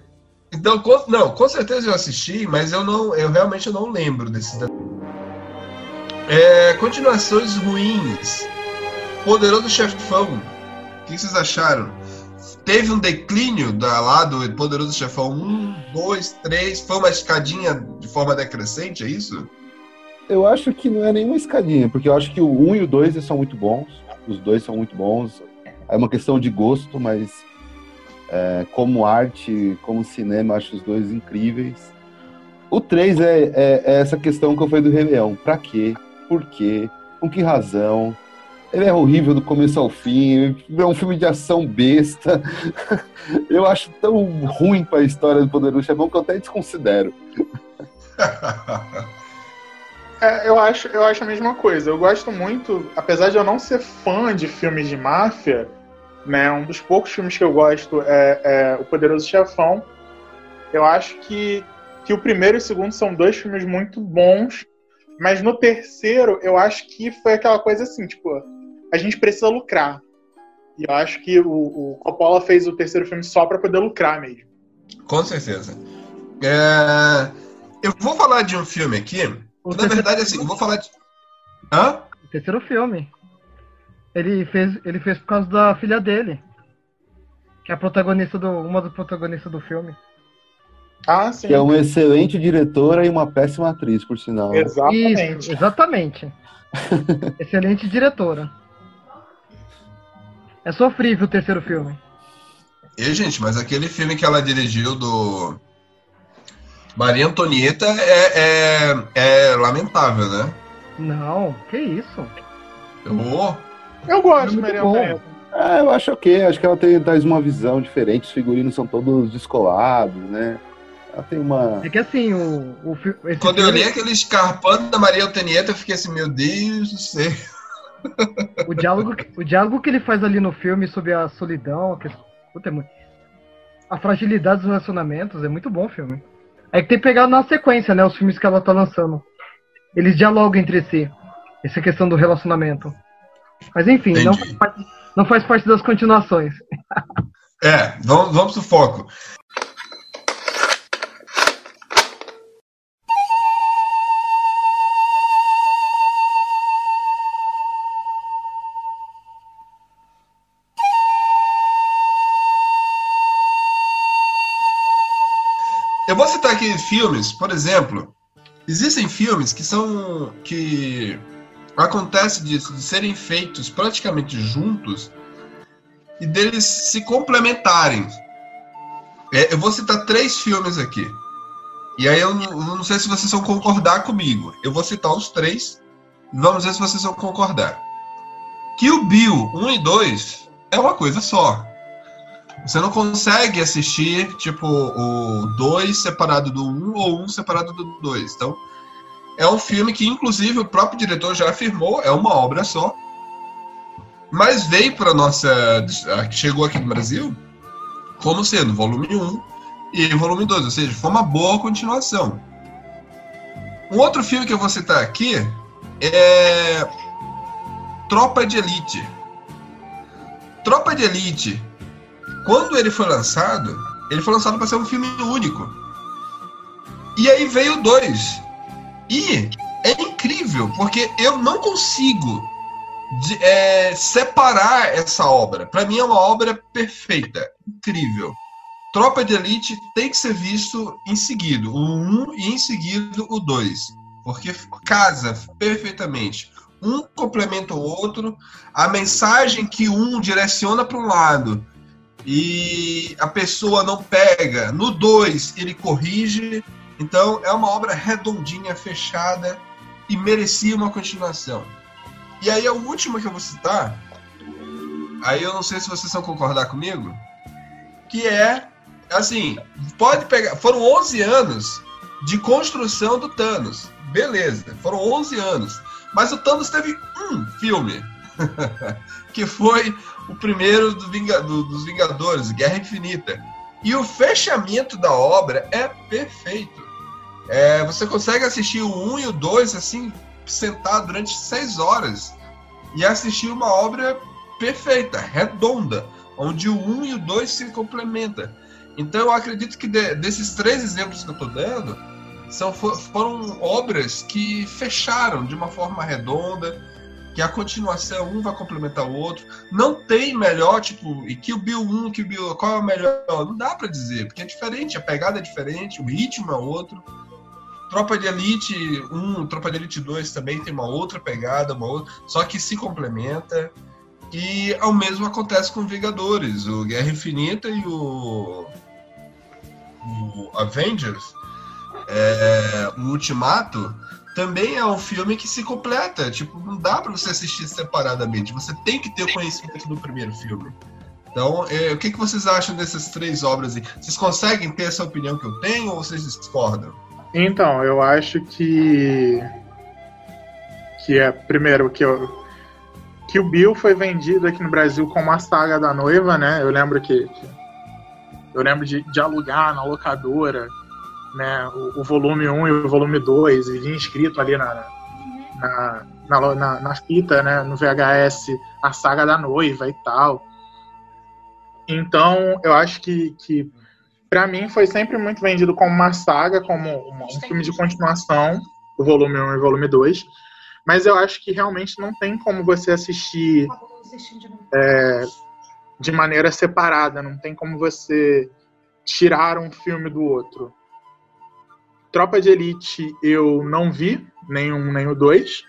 Então, com, não, com certeza eu assisti, mas eu não, eu realmente não lembro desse. É, continuações ruins. Poderoso Chefão. O que vocês acharam? Teve um declínio da, lá do Poderoso Chefão 1, 2, 3. Foi uma escadinha de forma decrescente, é isso? Eu acho que não é nenhuma escadinha, porque eu acho que o 1 e o 2 eles são muito bons. Os dois são muito bons. É uma questão de gosto, mas é, como arte, como cinema, acho os dois incríveis. O 3 é, é- é essa questão que eu falei do Leão. Pra quê? Por quê? Com que razão? Ele é horrível do começo ao fim. É um filme de ação besta. [LAUGHS] Eu acho tão ruim pra história do Poderoso Chefão que eu até desconsidero. [LAUGHS] É, eu, acho, eu acho a mesma coisa. Eu gosto muito, apesar de eu não ser fã de filmes de máfia, né? Um dos poucos filmes que eu gosto é, é O Poderoso Chefão. Eu acho que, que o primeiro e o segundo são dois filmes muito bons, mas no terceiro eu acho que foi aquela coisa assim, tipo, a gente precisa lucrar. E eu acho que o, o Coppola fez o terceiro filme só pra poder lucrar mesmo. Com certeza. É, eu vou falar de um filme aqui. O Na verdade, assim, eu vou falar de. Hã? O terceiro filme. Ele fez, ele fez por causa da filha dele. Que é a protagonista do. uma das protagonistas do filme. Ah, sim. Que é uma excelente diretora e uma péssima atriz, por sinal. Exatamente. Isso, exatamente. [LAUGHS] Excelente diretora. É sofrível o terceiro filme. E, gente, mas aquele filme que ela dirigiu do. Maria Antonieta é, é, é lamentável, né? Não, que isso? Eu, Eu gosto de Muito Maria bom. Antonieta. Ah, eu acho ok, acho que ela tem, traz uma visão diferente, os figurinos são todos descolados, né? Ela tem uma. É que assim, o, o quando eu filme, li aquele escarpando da Maria Antonieta, eu fiquei assim, meu Deus do céu. O, diálogo, que- o diálogo que ele faz ali no filme sobre a solidão, que, puta, é muito- a fragilidade dos relacionamentos, é muito bom o filme. É que tem que pegar na sequência, né, os filmes que ela tá lançando. Eles dialogam entre si. Essa questão do relacionamento. Mas enfim, não faz, parte, não faz parte das continuações. É, vamos, vamos pro foco. Aqui filmes, por exemplo. Existem filmes que são. que acontece de, de serem feitos praticamente juntos e deles se complementarem. É, eu vou citar três filmes aqui. E aí eu não, eu não sei se vocês vão concordar comigo. Eu vou citar os três. Vamos ver se vocês vão concordar. Kill Bill 1 e 2 é uma coisa só. Você não consegue assistir, tipo, o 2 separado do 1 ou 1 separado do 2. Então, é um filme que, inclusive, o próprio diretor já afirmou, é uma obra só. Mas veio para nossa. Chegou aqui no Brasil como sendo volume 1 e volume 2, ou seja, foi uma boa continuação. Um outro filme que eu vou citar aqui é Tropa de Elite. Tropa de Elite, quando ele foi lançado, ele foi lançado para ser um filme único. E aí veio dois. E é incrível, porque eu não consigo de- é, separar essa obra. Para mim é uma obra perfeita, incrível. Tropa de Elite tem que ser visto em seguida, o 1 e em seguida o 2, porque casa perfeitamente. Um complementa o outro, a mensagem que um direciona para um lado e a pessoa não pega, no 2 ele corrige. Então é uma obra redondinha, fechada e merecia uma continuação. E aí a última que eu vou citar, aí eu não sei se vocês vão concordar comigo, que é assim, pode pegar, foram 11 anos de construção do Thanos. Beleza, foram 11 anos. Mas o Thanos teve um filme, [LAUGHS] que foi o primeiro do Vinga- do- dos Vingadores, Guerra Infinita. E o fechamento da obra é perfeito. É, você consegue assistir o 1 e o 2 assim, sentado durante 6 horas e assistir uma obra perfeita, redonda, onde o 1 e o 2 se complementam. Então eu acredito que de- desses três exemplos que eu estou dando, são, fo- foram obras que fecharam de uma forma redonda, que a continuação um vai complementar o outro. Não tem melhor, tipo, e que o Bill 1, que o Bill, qual é o melhor? Não dá pra dizer, porque é diferente, a pegada é diferente, o ritmo é outro. Tropa de Elite 1, Tropa de Elite 2 também tem uma outra pegada, uma outra, só que se complementa. E ao mesmo acontece com Vingadores, o Guerra Infinita e o, o Avengers, é, o Ultimato, também é um filme que se completa. Tipo, não dá pra você assistir separadamente. Você tem que ter o conhecimento do primeiro filme. Então, é, o que, que vocês acham dessas três obras aí? Vocês conseguem ter essa opinião que eu tenho ou vocês discordam? Então, eu acho que. Que é, primeiro, que, eu, que o Bill foi vendido aqui no Brasil como a saga da noiva, né? Eu lembro que. que- eu lembro de, de alugar na locadora, né? O, o volume 1 e o volume 2, e vinha escrito ali na, na, na, na, na fita, né? No VHS, a saga da noiva e tal. Então, eu acho que, que para mim foi sempre muito vendido como uma saga, como uma- um filme de continuação, o volume 1 e o volume 2. Mas eu acho que realmente não tem como você assistir é, de maneira separada, não tem como você tirar um filme do outro. Tropa de Elite eu não vi, nenhum nem o 2.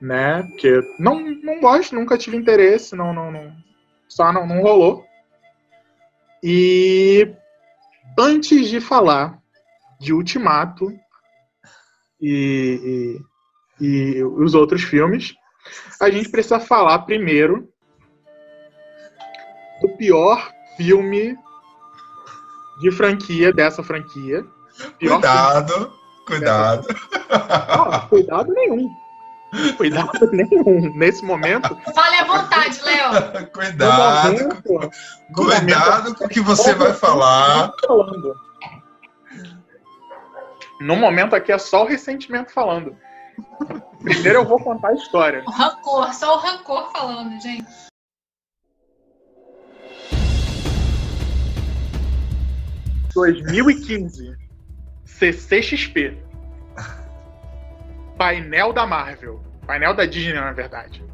Né? Porque não, não gosto, nunca tive interesse, não, não, não só não, não rolou. E antes de falar de Ultimato e, e, e os outros filmes, a gente precisa falar primeiro do pior filme de franquia, dessa franquia. Cuidado, cuidado. filme- Ah, cuidado nenhum. Cuidado [LAUGHS] nenhum. Nesse momento, Fale à vontade, Léo. Cuidado, momento, cuidado com o que você vai falar. falando. No momento aqui é só o ressentimento falando. Primeiro eu vou contar a história. O rancor, só o rancor falando, gente. Em 2015, CCXP. Painel da Marvel. Painel da Disney, na verdade.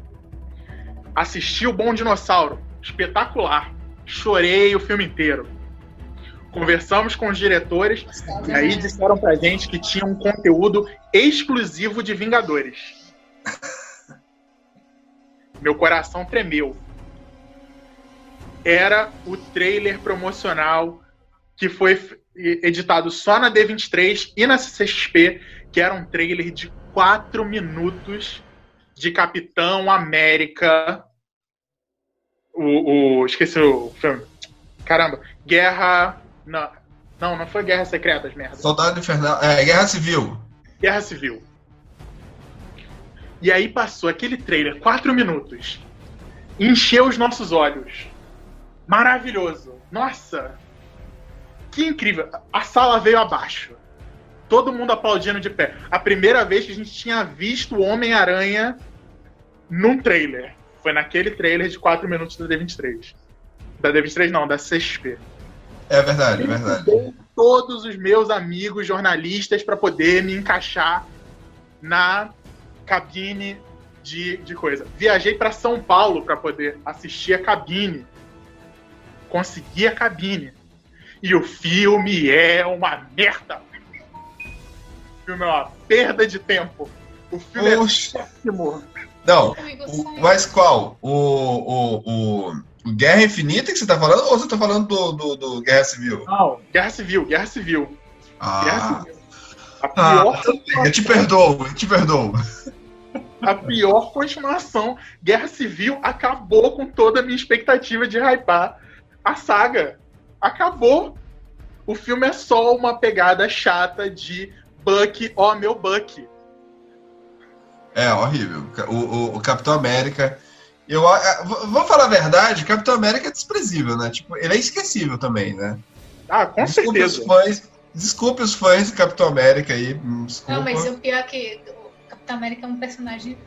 Assisti o Bom Dinossauro. Espetacular. Chorei o filme inteiro. Conversamos com os diretores e aí disseram pra gente que tinha um conteúdo exclusivo de Vingadores. Meu coração tremeu. Era o trailer promocional que foi editado só na D23 e na CCXP, que era um trailer de 4 minutos de Capitão América. O, o- esqueci o filme. Caramba, Guerra. Não, não, não foi Guerra Secretas, merda. Soldado Infernal. É, Guerra Civil. Guerra Civil. E aí passou aquele trailer, quatro minutos. Encheu os nossos olhos. Maravilhoso. Nossa! Que incrível. A sala veio abaixo. Todo mundo aplaudindo de pé. A primeira vez que a gente tinha visto o Homem-Aranha num trailer. Foi naquele trailer de 4 minutos da D23. Da D23 não, da CXP É verdade, é verdade. todos os meus amigos jornalistas para poder me encaixar na cabine de, de coisa. Viajei para São Paulo para poder assistir a cabine. Consegui a cabine. E o filme é uma merda. O filme é uma perda de tempo. O filme Oxe. é péssimo. Não, O mas qual? O, o, o, o Guerra Infinita que você tá falando ou você tá falando do, do, do Guerra Civil? Não, Guerra Civil, Guerra Civil. Guerra Ah, Civil. A ah pior bem, eu te perdoo, eu te perdoo. a pior continuação. Guerra Civil acabou com toda a minha expectativa de hypar a saga. Acabou. O filme é só uma pegada chata de Buck, ó meu Buck. É, horrível. O, o, o Capitão América. Eu, a- a- v- vamos falar a verdade, o Capitão América é desprezível, né? Tipo, ele é esquecível também, né? Ah, com Desculpe certeza. os fãs. Desculpe os fãs do Capitão América aí. hum, Desculpa. Não, mas o pior é que o Capitão América é um personagem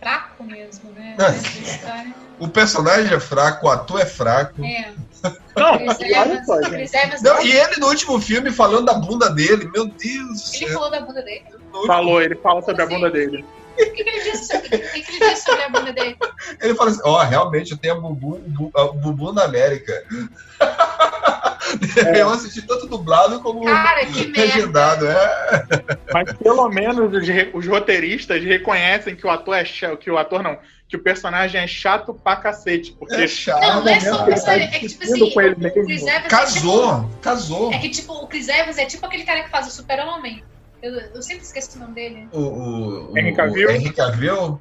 fraco mesmo, né? Essa história- O personagem é fraco, o ator é fraco. É. Não, Chris olha Evans, só, gente. Chris Evans Não, e ele no último filme falando da bunda dele, meu Deus do ele céu. falou da bunda dele. Falou, ele fala sobre a bunda dele. O que, que ele disse sobre, o que, que ele disse sobre a bunda dele? Ele fala assim: Ó, realmente eu tenho a bumbum, bu- a bumbum na América. [LAUGHS] Eu assisti tanto dublado como Cara, que legendado. É. Mas pelo menos os, os roteiristas reconhecem que o ator é chato, que o ator não, que o personagem é chato pra cacete. Porque É chato. Não, não é só momento, isso, ele é que tipo assim, o. Chris Evans é tipo, Casou, casou. é que tipo, o Chris Evans é tipo aquele cara que faz o super-homem. Eu, eu sempre esqueço o nome dele. O, o, o, Henry Cavill? o Henry Cavill?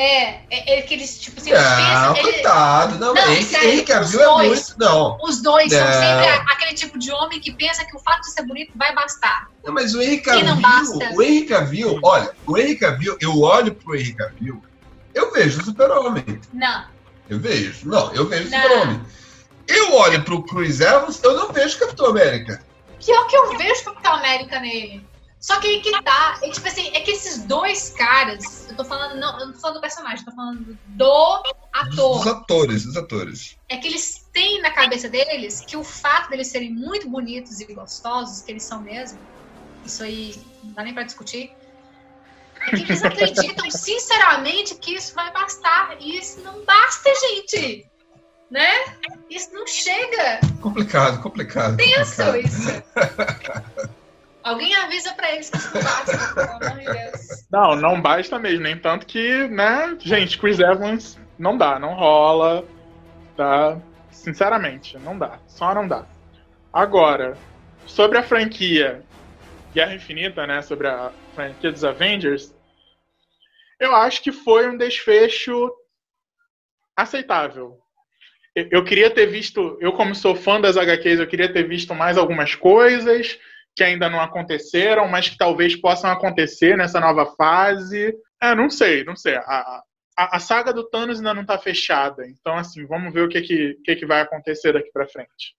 É, é, é que eles, tipo assim, eles Não, pensam. Ele, coitado. Não, Não, Henry, sério, Henry os Cavill é dois. muito. Não. os dois são Não. sempre a- aquele tipo de homem que pensa que o fato de ser bonito vai bastar. Não, mas o Henry E Cavill, o Henry Cavill, olha, o Henry Cavill, eu olho pro Henry Cavill, eu vejo o super-homem. Não. Eu vejo. Não, eu vejo o super-homem. Eu olho pro Chris Evans, eu não vejo Capitão América. Pior que eu vejo Capitão América nele. Só que aí que tá. É, tipo assim, é que esses dois caras. Eu tô falando. Não, eu não tô falando do personagem, eu tô falando do ator. dos atores, dos atores. É que eles têm na cabeça deles que o fato deles serem muito bonitos e gostosos, que eles são mesmo, isso aí não dá nem pra discutir. É que eles acreditam [LAUGHS] sinceramente que isso vai bastar. E isso não basta, gente! Né? Isso não chega. Complicado, complicado. Pensa complicado. isso. [LAUGHS] Alguém avisa pra eles que isso não basta. Não, não basta mesmo. Nem tanto que, né, gente, Chris Evans não dá, não rola. Tá? Sinceramente, não dá. Só não dá. Agora, sobre a franquia Guerra Infinita, né? Sobre a franquia dos Avengers, eu acho que foi um desfecho aceitável. Eu queria ter visto, eu como sou fã das HQs, eu queria ter visto mais algumas coisas que ainda não aconteceram, mas que talvez possam acontecer nessa nova fase. É, não sei, não sei. A, a, a saga do Thanos ainda não tá fechada. Então, assim, vamos ver o que, que, que, que vai acontecer daqui pra frente.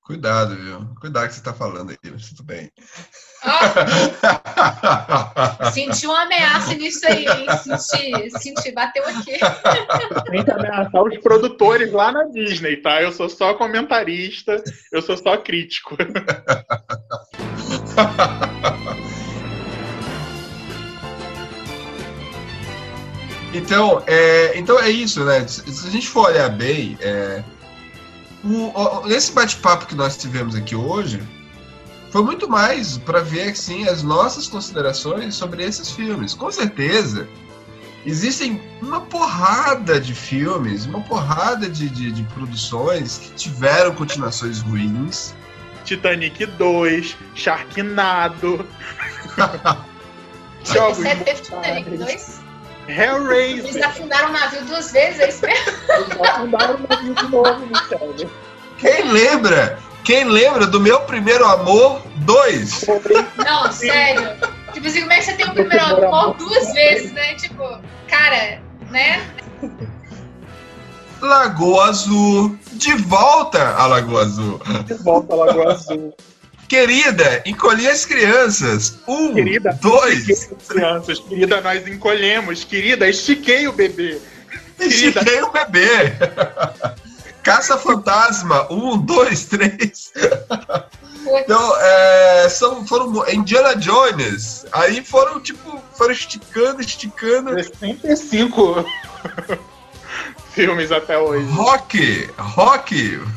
Cuidado, viu? Cuidado que você tá falando aí, mas tudo bem. [LAUGHS] Senti uma ameaça nisso aí, hein? Senti, senti, bateu aqui. Tem que ameaçar os produtores lá na Disney, tá? Eu sou só comentarista, eu sou só crítico. [LAUGHS] Então, é, então é isso, né? Se se a gente for olhar bem, é, o- o- nesse bate-papo que nós tivemos aqui hoje, foi muito mais para ver assim, as nossas considerações sobre esses filmes. Com certeza, existem uma porrada de filmes, uma porrada de, de, de produções que tiveram continuações ruins, Titanic 2, Sharknado. [LAUGHS] Jogos Você teve Titanic Mortais, 2? Eles Hellraiser. afundaram o navio duas vezes, é isso mesmo? Eles afundaram o navio de novo, Michele. Quem lembra? Quem lembra do meu primeiro amor 2? Não, sério. Tipo assim, como é que você tem o primeiro amor duas vezes, né? Tipo, cara, né? Lagoa Azul. De volta à Lagoa Azul. De volta à Lagoa Azul. Querida, encolhi as crianças. Um, Querida, dois, estiquei as crianças. Querida, nós encolhemos. Querida, estiquei o bebê. Querida, estiquei o bebê. Caça Fantasma. Um, dois, três. Então, é, são, foram Indiana Jones. Aí foram, tipo, foram esticando, esticando. 65 [LAUGHS] filmes até hoje. Rock, rock. [LAUGHS]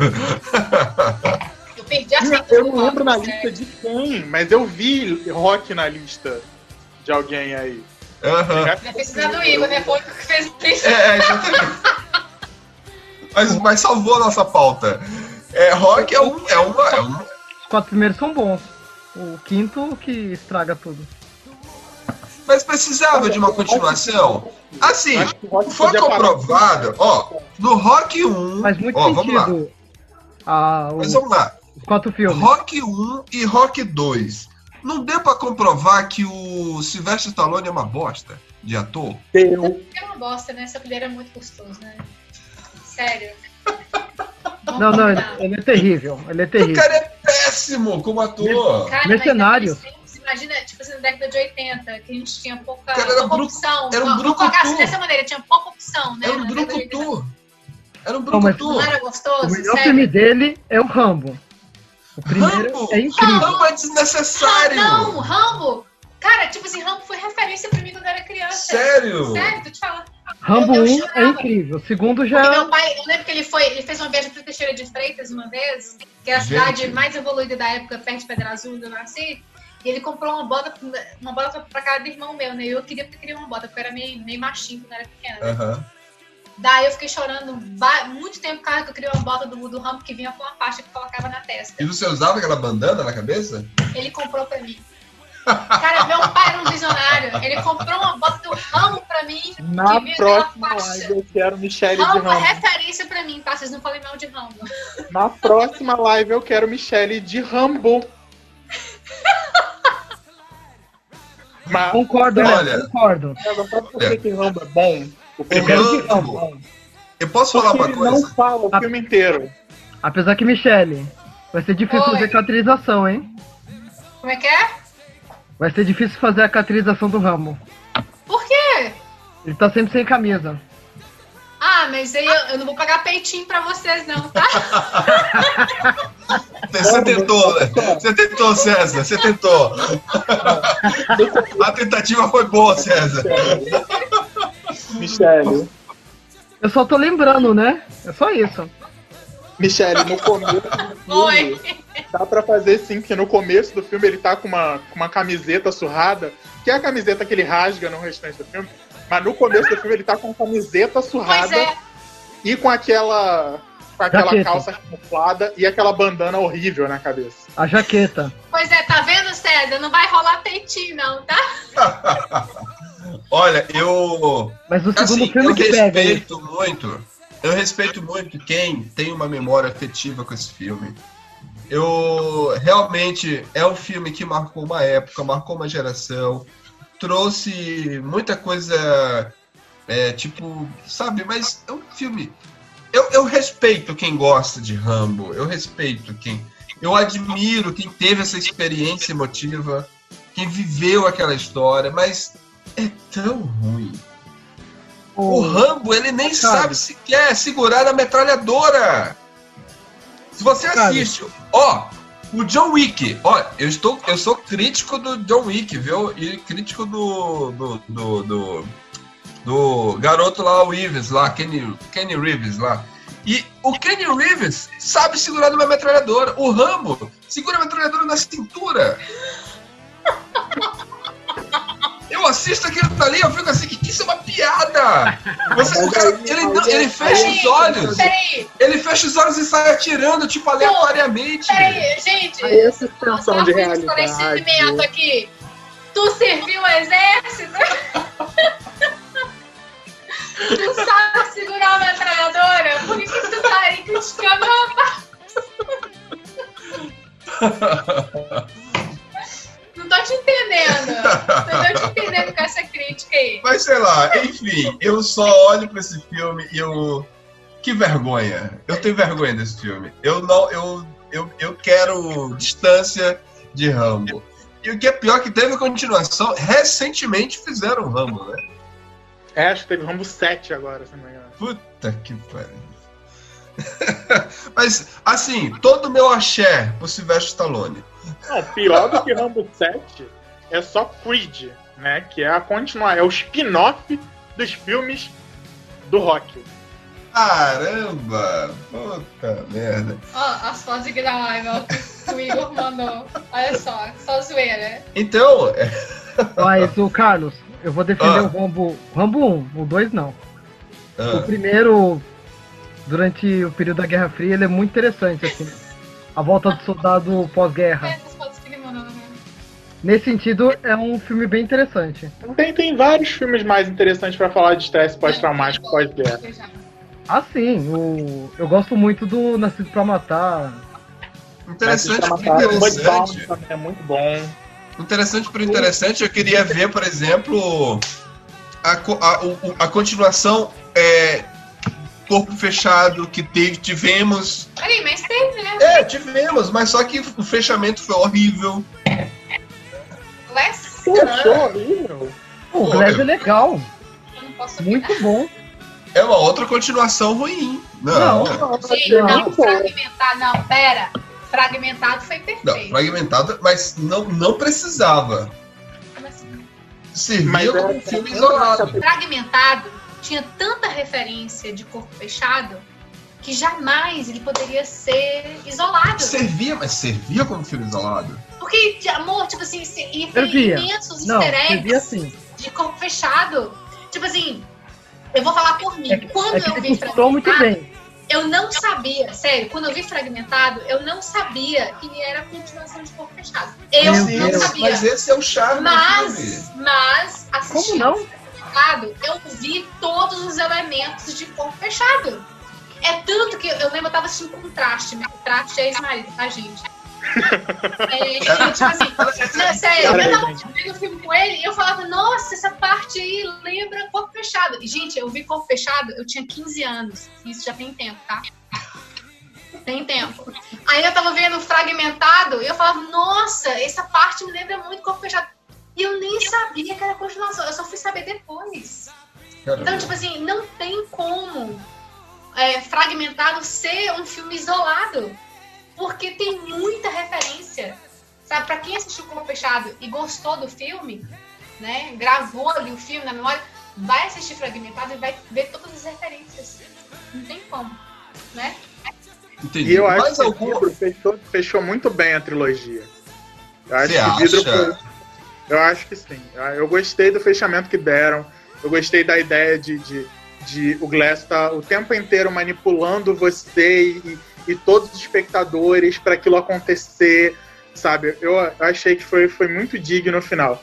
Eu perdi a conta Eu não lembro na lista de quem, mas eu vi rock na lista de alguém aí. Aham. Deve ter sido do Igor, né? Foi o que fez isso. É, é, exatamente. [LAUGHS] Mas, mas salvou a nossa pauta. É, rock é um. É uma, é um Os quatro primeiros são bons. O quinto que estraga tudo. mas precisava de uma continuação. Assim, que o rock foi comprovado, ó, no Rock 1. Faz muito ó, vamos lá. Ah, o- Mas vamos lá. os quatro filmes. Rock 1 e Rock 2. Não deu pra comprovar que o Sylvester Stallone é uma bosta de ator? Deu. É uma bosta, né? Esse apelido é muito gostoso, né? Sério. [LAUGHS] Não, não, ele, ele é terrível. Ele é O terrível. cara é péssimo como ator. Cara, Mercenário. mas naqueles tempos, Imagina, tipo assim, na década de 80, que a gente tinha pouca, Cara, era pouca opção. era um brucutu. assim dessa maneira, tinha pouca opção, né? Era um 80. brucutu. Era um Não, mas- brucutu. Não era gostoso? O melhor Sério? filme dele é o Rambo. O primeiro Rambo! é incrível. Rambo é desnecessário. Não, Rambo! Cara, tipo assim, Rambo foi referência pra mim quando eu era criança. Sério? Sério, tô te falando. Rambo eu 1 chorava. é incrível. O segundo Porque já. meu pai, eu lembro que ele foi, ele fez uma viagem pra Teixeira de Freitas uma vez, que é a Gente. cidade mais evoluída da época, perto de Pedra Azul, onde eu nasci. E ele comprou uma bota, uma bota pra cada irmão meu, né? E eu queria porque eu queria uma bota, porque eu era meio, meio machinho quando eu era pequena. né? Aham. Daí eu fiquei chorando muito tempo por causa que eu queria uma bota do, do Rambo que vinha com uma faixa que colocava na testa. E você usava aquela bandana na cabeça? Ele comprou pra mim. Cara, meu pai era um visionário. Ele comprou uma bota do Rambo pra mim. Na próxima live eu quero Michelle de Rambo é Rambo. referência pra mim, tá? Vocês não falem mal de Rambo. Na próxima live eu quero Michelle de Rambo. Mas Concordo, Olha. né? Concordo. sabe por que, que Rambo é bom? O Eu primeiro que Rambo. Eu posso falar porque uma ele coisa? não fala o filme inteiro. Apesar que, Michele, vai ser difícil Oi. fazer caracterização, hein? Como é que é? Vai ser difícil fazer a caracterização do Rambo. Por quê? Ele tá sempre sem camisa. Ah, mas aí eu, eu não vou pagar peitinho pra vocês, não, tá? [LAUGHS] Você tentou, né? Você tentou, César. Você tentou. A tentativa foi boa, César. Michelle. Eu só tô lembrando, né? É só isso. Michelle, no começo do filme, Oi. dá pra fazer sim, porque no começo do filme ele tá com uma, com uma camiseta surrada, que é a camiseta que ele rasga no restante do filme, mas no começo do filme ele tá com a camiseta surrada é. e com aquela com aquela Jaqueta. calça camuflada e aquela bandana horrível na cabeça. A jaqueta. Pois é, tá vendo, César? Não vai rolar peitinho, não, tá? [LAUGHS] Olha, eu. Mas o segundo Assim, filme eu que pega. hein? respeito muito. Eu respeito muito quem tem uma memória afetiva com esse filme. Eu realmente é um filme que marcou uma época, marcou uma geração, trouxe muita coisa, é, tipo, sabe? Mas é um filme. Eu, eu respeito quem gosta de Rambo, eu respeito quem. Eu admiro quem teve essa experiência emotiva, quem viveu aquela história, mas é tão ruim. O Rambo, ele nem Cara. sabe sequer segurar a metralhadora. Se você Cara. assiste, ó, o John Wick, ó, eu estou, eu sou crítico do John Wick, viu? E crítico do do, do, do, do garoto lá, o Reeves lá, Kenny, Kenny Reeves lá. E o Kenny Reeves sabe segurar numa metralhadora. O Rambo segura a metralhadora na cintura. [LAUGHS] Eu assisto aquilo dali, eu fico assim, que isso é uma piada! Você, o cara, ele, não- ele fecha aí- os olhos, Peraí, ele fecha os olhos e sai atirando, tipo, aleatoriamente. peraí, gente. Aí essa Só extensão de realidade. esclarecimento aqui. Tu serviu o exército? tu sabe segurar uma metralhadora? Por que, que tu tá aí criticando rapaz? [LAUGHS] Não tô te entendendo. [LAUGHS] Não tô te entendendo com essa crítica aí. Mas sei lá, enfim, eu só olho pra esse filme e eu. Que vergonha. Eu tenho vergonha desse filme. Eu não. Eu, eu, eu quero distância de Rambo. E o que é pior que teve continuação, recentemente fizeram Rambo, né? É, acho que teve Rambo 7 agora, se não me engano. Puta que pariu. [LAUGHS] Mas, assim, todo o meu axé pro Sylvester Stallone. Não, pior do que Rambo 7 é só Creed, né? Que é a continuar, é o spin-off dos filmes do Rock. Caramba! Puta merda. Ó, as fotos de Graulival que o Igor mandou. Olha só, só zoeira. Então, é, Mas o Carlos, eu vou defender Ah. o Rambo. Rambo 1, o 2 não. O ah, primeiro, durante o período da Guerra Fria, ele é muito interessante, assim. A volta do soldado pós-guerra. Nesse sentido, é um filme bem interessante. Tem, tem vários filmes mais interessantes pra falar de estresse pós-traumático pós-guerra. Ah, sim, o... eu gosto muito do Nascido pra Matar. interessante Mudbound interessante. é muito bom. Interessante por interessante, eu queria ver, por exemplo, a, a, o- a continuação é, Corpo Fechado que teve, tivemos. Peraí, mas teve, né? É, tivemos, mas só que o fechamento foi horrível. Glass? Horrível. O Glass é legal, Eu não posso opinar. muito bom. É uma outra continuação ruim. Não, Não. não, Gente, Não, não, pô. fragmentado, não, pera. Fragmentado foi perfeito. fragmentado, mas não, não precisava. Como assim? Servia Mas como um filme isolado. Fragmentado tinha tanta referência de corpo fechado que jamais ele poderia ser isolado. Servia, mas servia como filme isolado. Porque, de amor, tipo assim, e tem imensos Não, easter eggs assim. de corpo fechado. Tipo assim, eu vou falar por mim. É Quando É que eu vi costurou muito fragmentado, bem. eu não sabia, sério, quando eu vi fragmentado, eu não sabia que era a continuação de corpo fechado. Eu Meu não Deus, sabia. Mas esse é o charme do Mas, filme. mas, Como assistindo não? Fragmentado, eu vi todos os elementos de corpo fechado. É tanto que eu lembro, eu tava assistindo contraste. Meu contraste é ex-marido, tá, gente? É, tipo assim, [LAUGHS] não, sério, eu tava vendo o filme com ele e eu falava, nossa, essa parte aí lembra corpo fechado. E, gente, eu vi corpo fechado, eu tinha 15 anos. Isso já tem tempo, tá? Tem tempo. Aí eu tava vendo fragmentado e eu falava, nossa, essa parte me lembra muito corpo fechado. E eu nem sabia que era continuação, eu só fui saber depois. Então, tipo assim, não tem como é, fragmentado ser um filme isolado. Porque tem muita referência. Sabe, pra quem assistiu Corpo Fechado e gostou do filme, né? Gravou ali o filme na memória, vai assistir fragmentado e vai ver todas as referências. Não tem como, né? Entendi. E eu acho Mais que o algum? Vidro fechou, fechou muito bem a trilogia. Eu acho Você que o Vidro acha? foi. Eu acho que sim. Eu gostei do fechamento que deram. Eu gostei da ideia de, de, de o Glass tá o tempo inteiro manipulando você e, e todos os espectadores para aquilo acontecer, sabe? Eu achei que foi, foi muito digno no final.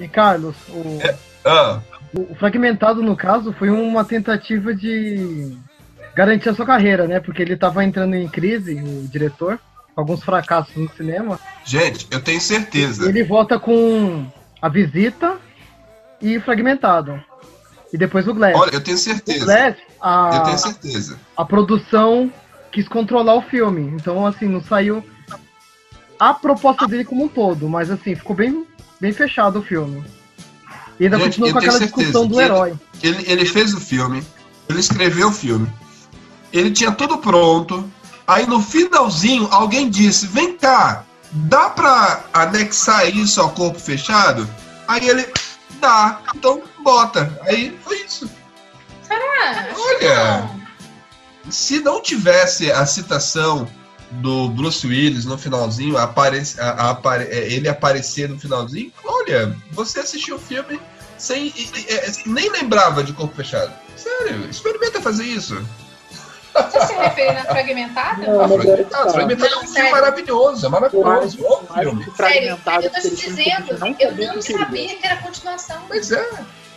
E Carlos, o, Ah, o fragmentado no caso foi uma tentativa de garantir a sua carreira, né? Porque ele tava entrando em crise, o diretor, com alguns fracassos no cinema. gente, eu tenho certeza. ele volta com a visita e fragmentado. E depois o Glass. Olha, eu tenho o certeza. Glass, Eu a, tenho certeza. a produção quis controlar o filme. Então, assim, não saiu a proposta dele como um todo, mas assim, ficou bem, bem fechado o filme. E ainda Gente, com aquela discussão do herói. Ele, ele fez o filme, ele escreveu o filme, ele tinha tudo pronto. Aí no finalzinho, alguém disse: Vem cá, dá pra anexar isso ao corpo fechado? Aí ele, dá, então bota. Aí foi isso. Acho Olha. Se não tivesse a citação do Bruce Willis no finalzinho, apare, a- a- apare- é, ele aparecer no finalzinho, olha, você assistiu o filme sem, e- e- é, nem lembrava de corpo fechado. Sério, experimenta fazer isso. Você se refere na fragmentada? Não, Fragmentado. Fragmentado é um filme maravilhoso, é maravilhoso. Que Sério, eu tô te dizendo, eu não sabia que era continuação. Pois é.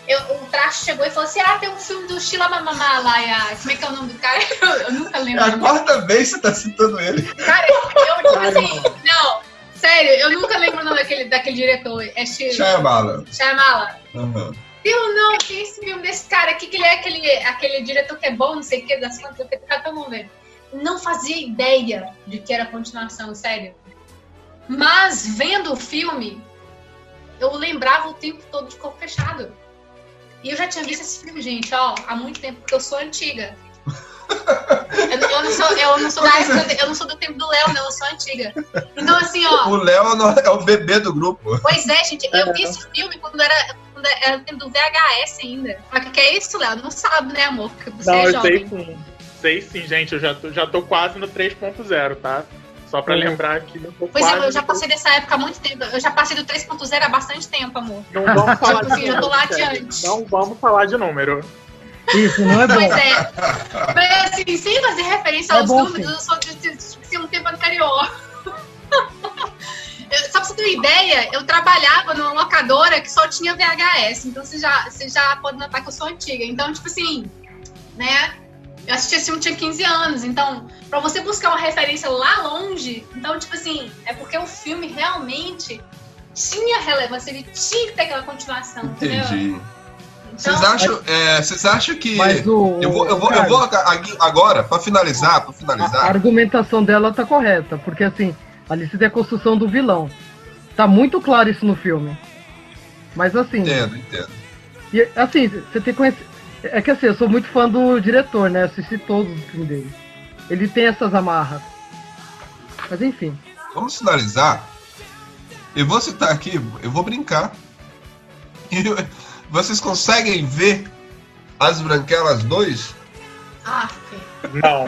Eu, o Trash chegou e falou assim: ah, tem um filme do Sheila Mamamá lá, a, como é que é o nome do cara? [LAUGHS] Eu, eu nunca É lembro. a quarta vez que você tá citando ele. Cara, eu, tipo assim, não, sério, eu nunca lembro o nome daquele, daquele diretor. É She- Shyamalan. Shyamala. Aham. Eu não, que é esse filme desse cara aqui, que ele é aquele, aquele diretor que é bom, não sei o que, das contas, que tá tão vendo. Não fazia ideia de que era continuação, sério. Mas vendo o filme, eu lembrava o tempo todo de corpo fechado. E eu já tinha visto esse filme, gente, ó, há muito tempo, porque eu sou antiga. [LAUGHS] Eu, não- eu não sou, eu não sou da época, eu não sou do tempo do Léo, não, eu sou antiga. Então, assim, ó, O Léo é o bebê do grupo. Pois é, gente, eu vi esse filme quando era, quando era do VHS ainda. Mas o que é isso, Léo? Não sabe, né, amor? Porque você Não, é eu sei jovem. sim. Sei sim, gente. Eu já tô, já tô quase no 3.0, tá? Só pra Uhum. lembrar que tô Pois quase é, eu já passei dessa época há muito tempo. Eu já passei do 3.0 há bastante tempo, amor. Não vamos falar Tipo assim, de eu tô número. lá adiante. Não vamos falar de número. Isso, não é bom. Pois é. Mas assim, sem fazer referência É aos bom, números, sim. eu sou de, de, de, de um tempo anterior. Eu- Só pra você ter uma ideia, eu trabalhava numa locadora que só tinha VHS. Então você já, você já pode notar que eu sou antiga. Então, tipo assim, né? Eu assisti esse filme tinha 15 anos. Então, pra você buscar uma referência lá longe, então, tipo assim, é porque o filme realmente tinha relevância, ele tinha que ter aquela continuação, entendeu? Entendi. Então, Vocês acham, é, vocês acham que. Mas o. Eu vou, eu vou, eu cara, vou ag- agora, pra finalizar, pra a, a finalizar. argumentação dela tá correta, porque assim, ali você tem a construção do vilão. Tá muito claro isso no filme. Mas assim, Entendo, entendo. e, assim, você tem que conhecer. É que assim, eu sou muito fã do diretor, né? Eu assisti todos os filmes dele. Ele tem essas amarras. Mas enfim. Vamos finalizar. Eu vou citar aqui, eu vou brincar. E [LAUGHS] eu- vocês conseguem ver as Branquelas 2? Ah, Não.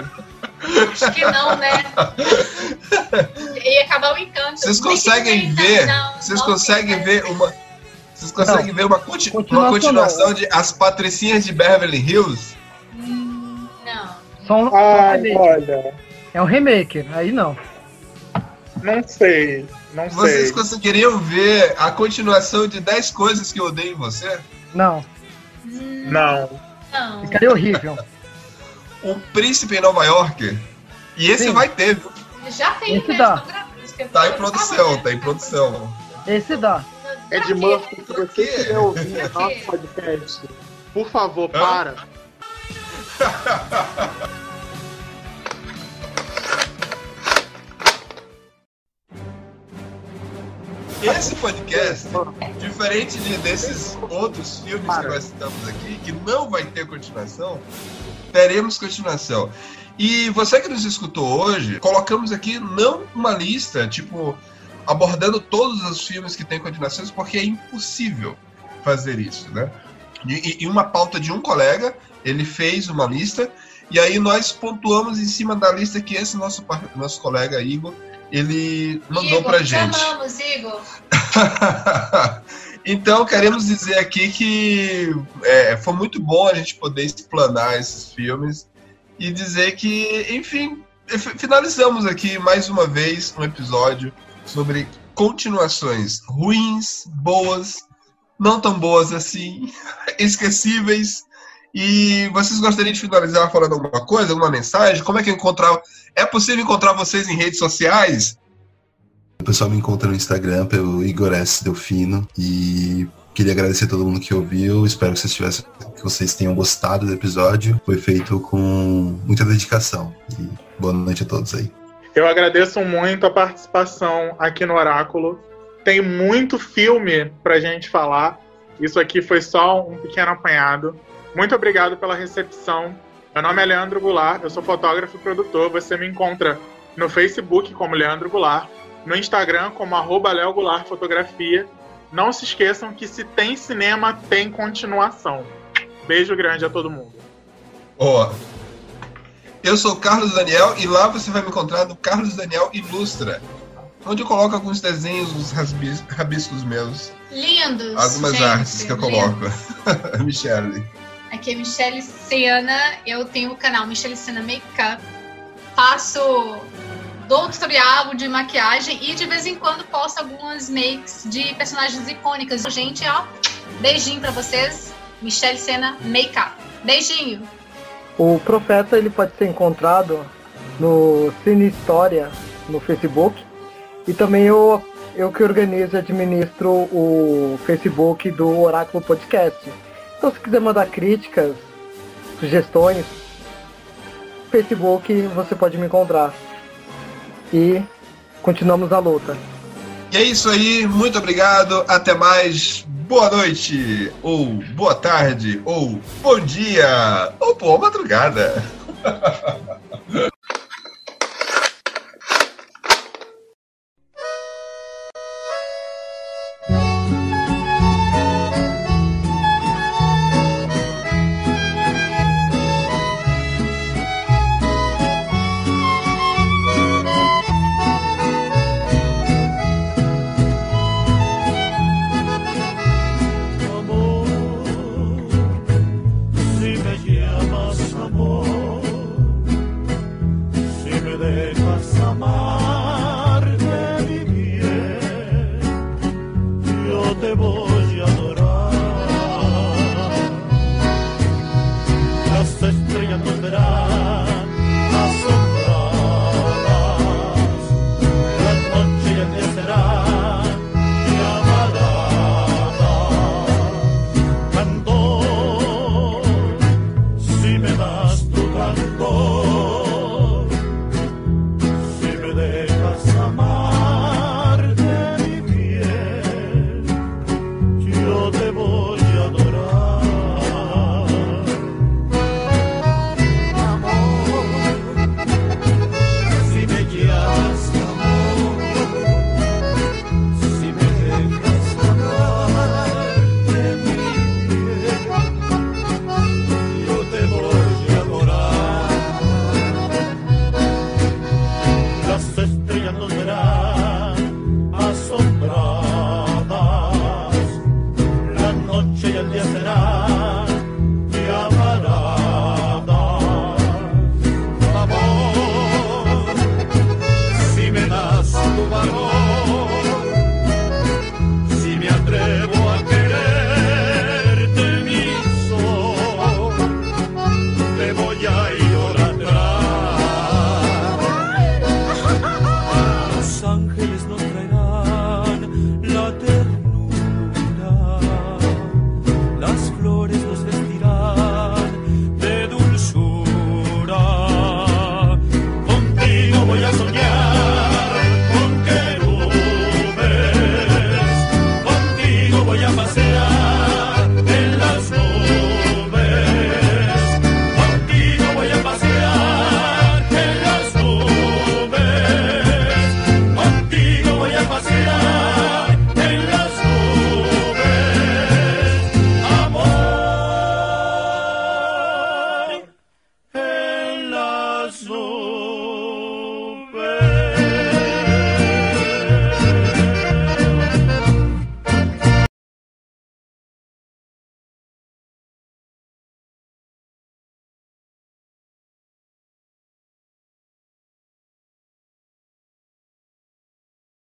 acho que não, né? [LAUGHS] Ia acabar o encanto. Vocês conseguem ver, Vocês não conseguem ver uma. Vocês conseguem ver uma, conti- uma continuação continuação não. de As Patricinhas de Beverly Hills? Hum, Não. Só um, um remake. olha. É um remake, aí não. Não sei. Não Vocês sei. conseguiriam ver a continuação de 10 coisas que eu odeio em você? Não. Não. Não. Ficaria horrível. [LAUGHS] O Príncipe em Nova York. E esse Sim. vai ter, viu? Já tem, Esse né? dá. Tá em produção, tá em produção. Esse dá. Ed Pra quê? Murphy, se você ouvindo Pra nosso podcast, por favor, Hã? para. Esse podcast, diferente de, desses outros filmes que nós citamos aqui, que não vai ter continuação, teremos continuação. E você que nos escutou hoje, colocamos aqui não uma lista, tipo, abordando todos os filmes que têm continuações, porque é impossível fazer isso, né? E, e uma pauta de um colega, ele fez uma lista, e aí nós pontuamos em cima da lista que esse nosso, nosso colega Igor, ele mandou Igor, pra te gente. amamos, Igor. [LAUGHS] então, queremos dizer aqui que é, foi muito bom a gente poder explanar esses filmes e dizer que, enfim, fi- finalizamos aqui mais uma vez um episódio sobre continuações ruins, boas, não tão boas assim, [LAUGHS] esquecíveis. E vocês gostariam de finalizar falando alguma coisa, alguma mensagem? Como é que encontrar? É possível encontrar vocês em redes sociais? O pessoal me encontra no Instagram pelo Igor S. Delfino e queria agradecer a todo mundo que ouviu. Espero que vocês, tivessem, que vocês tenham gostado do episódio. Foi feito com muita dedicação. E boa noite a todos aí. Eu agradeço muito a participação aqui no Oráculo. Tem muito filme pra gente falar. Isso aqui foi só um pequeno apanhado. Muito obrigado pela recepção. Meu nome é Leandro Goulart, eu sou fotógrafo e produtor. Você me encontra no Facebook como Leandro Goulart, no Instagram como arroba Leo Goulart Fotografia. Não se esqueçam que se tem cinema, tem continuação. Beijo grande a todo mundo. Ó, eu sou o Carlos Daniel e lá você vai me encontrar no Carlos Daniel Ilustra. onde eu coloco alguns desenhos, uns rabis- rabiscos meus. Lindos. Algumas gente, artes que eu coloco. [LAUGHS] Michelle. Aqui é Michelle Sena, eu tenho o canal Michelle Sena Makeup. Faço dou tutorial de maquiagem e de vez em quando posto algumas makes de personagens icônicas. Gente, ó, beijinho pra vocês. Michelle Sena Makeup. Beijinho. O Profeta ele pode ser encontrado no Cine História no Facebook e também eu, eu que organizo e administro o Facebook do Oráculo Podcast. Então se quiser mandar críticas, sugestões, Facebook você pode me encontrar. E continuamos a luta. E é isso aí, muito obrigado, até mais, boa noite, ou boa tarde, ou bom dia, ou boa madrugada. [LAUGHS]